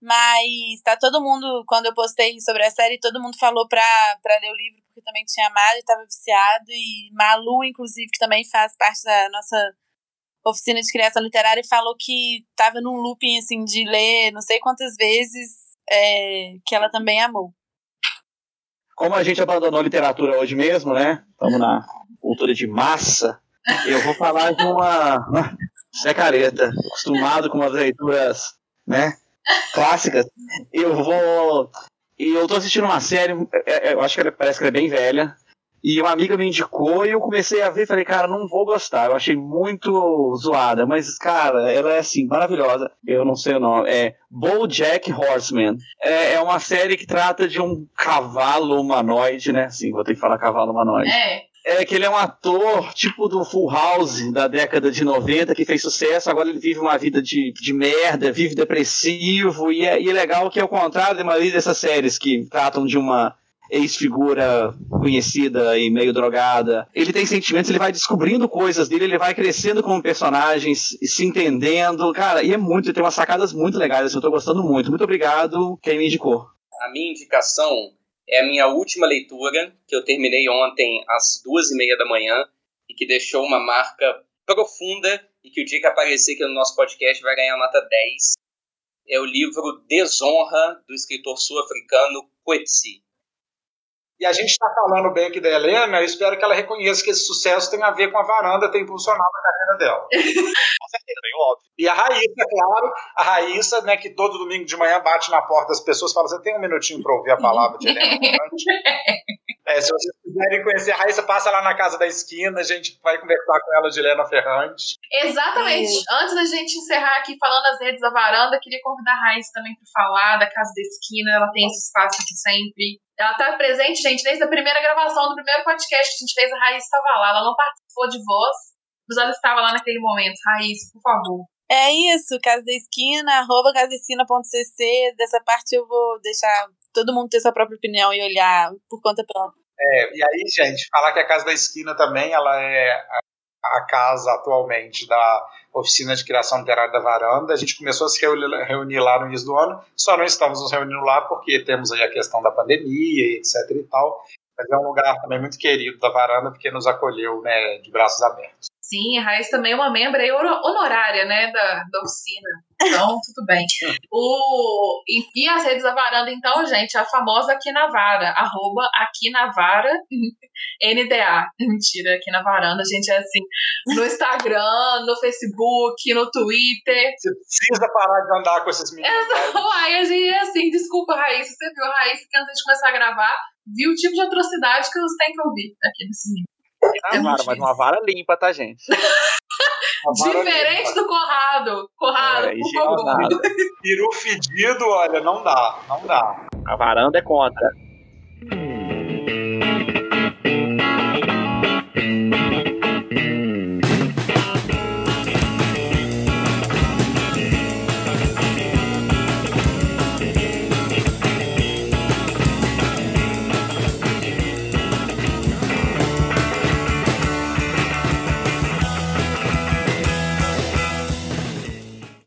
mas tá todo mundo, quando eu postei sobre a série, todo mundo falou pra, pra ler o livro, porque também tinha amado e tava viciado, e Malu, inclusive, que também faz parte da nossa oficina de criação literária, falou que tava num looping, assim, de ler não sei quantas vezes, é, que ela também amou. Como a gente abandonou a literatura hoje mesmo, né? Estamos na cultura de massa. Eu vou falar de uma Zé Careta, acostumado com as leituras, né, clássicas, eu vou... E eu tô assistindo uma série, é, é, eu acho que ela, parece que ela é bem velha, e uma amiga me indicou e eu comecei a ver falei, cara, não vou gostar. Eu achei muito zoada, mas, cara, ela é assim, maravilhosa. Eu não sei o nome. É Bojack Horseman. É, é uma série que trata de um cavalo humanoide, né? Sim, vou ter que falar cavalo humanoide. É é que ele é um ator tipo do Full House da década de 90 que fez sucesso, agora ele vive uma vida de, de merda, vive depressivo, e é, e é legal que, ao contrário da maioria dessas séries que tratam de uma ex-figura conhecida e meio drogada. Ele tem sentimentos, ele vai descobrindo coisas dele, ele vai crescendo como personagem, se entendendo. Cara, e é muito, tem umas sacadas muito legais, assim, eu tô gostando muito. Muito obrigado, quem me indicou. A minha indicação é a minha última leitura, que eu terminei ontem às duas e meia da manhã e que deixou uma marca profunda e que o dia que aparecer aqui no nosso podcast vai ganhar nota 10. É o livro Desonra, do escritor sul-africano Coetzee. E a gente está falando bem aqui da Helena, eu espero que ela reconheça que esse sucesso tem a ver com a varanda ter impulsionado a carreira dela. com certeza, bem óbvio. E a Raíssa, é claro, a Raíssa, né, que todo domingo de manhã bate na porta das pessoas e fala: Você tem um minutinho para ouvir a palavra de Helena? é, se vocês quiserem conhecer a Raíssa, passa lá na casa da esquina, a gente vai conversar com ela de Helena Ferrante. Exatamente. Antes da gente encerrar aqui falando das redes da varanda, queria convidar a Raíssa também para falar da casa da esquina. Ela tem esse espaço aqui sempre. Ela está presente, gente, desde a primeira gravação do primeiro podcast que a gente fez, a Raíssa estava lá. Ela não participou de voz, mas ela estava lá naquele momento. Raíssa, por favor. É isso, Casa da Esquina, arroba casaesquina.cc. Dessa parte eu vou deixar todo mundo ter sua própria opinião e olhar por conta própria. É, e aí, gente, falar que a Casa da Esquina também, ela é a, a casa atualmente da Oficina de Criação Literária da Varanda. A gente começou a se reunir lá no início do ano, só não estamos nos reunindo lá porque temos aí a questão da pandemia, etc e tal. Mas é um lugar também muito querido da Varanda porque nos acolheu né, de braços abertos. Sim, a Raiz também é uma membra honorária, né, da, da oficina. Então, tudo bem. O, e, e, as redes da varanda, então, gente, a famosa Aqui na Vara, arroba Aqui na Vara, NDA. Mentira, Aqui na Varanda, gente, é assim, no Instagram, no Facebook, no Twitter. Você precisa parar de andar com esses meninos. Uai, a gente é assim, desculpa, Raíssa, você viu, Raíssa, que antes de começar a gravar, viu o tipo de atrocidade que você tem que ouvir aqui nesse nível. É vara, mas uma vara limpa, tá, gente? Diferente limpa. do Corrado. Corrado, é, por favor. Peru fedido, olha, não dá, não dá. A varanda é contra.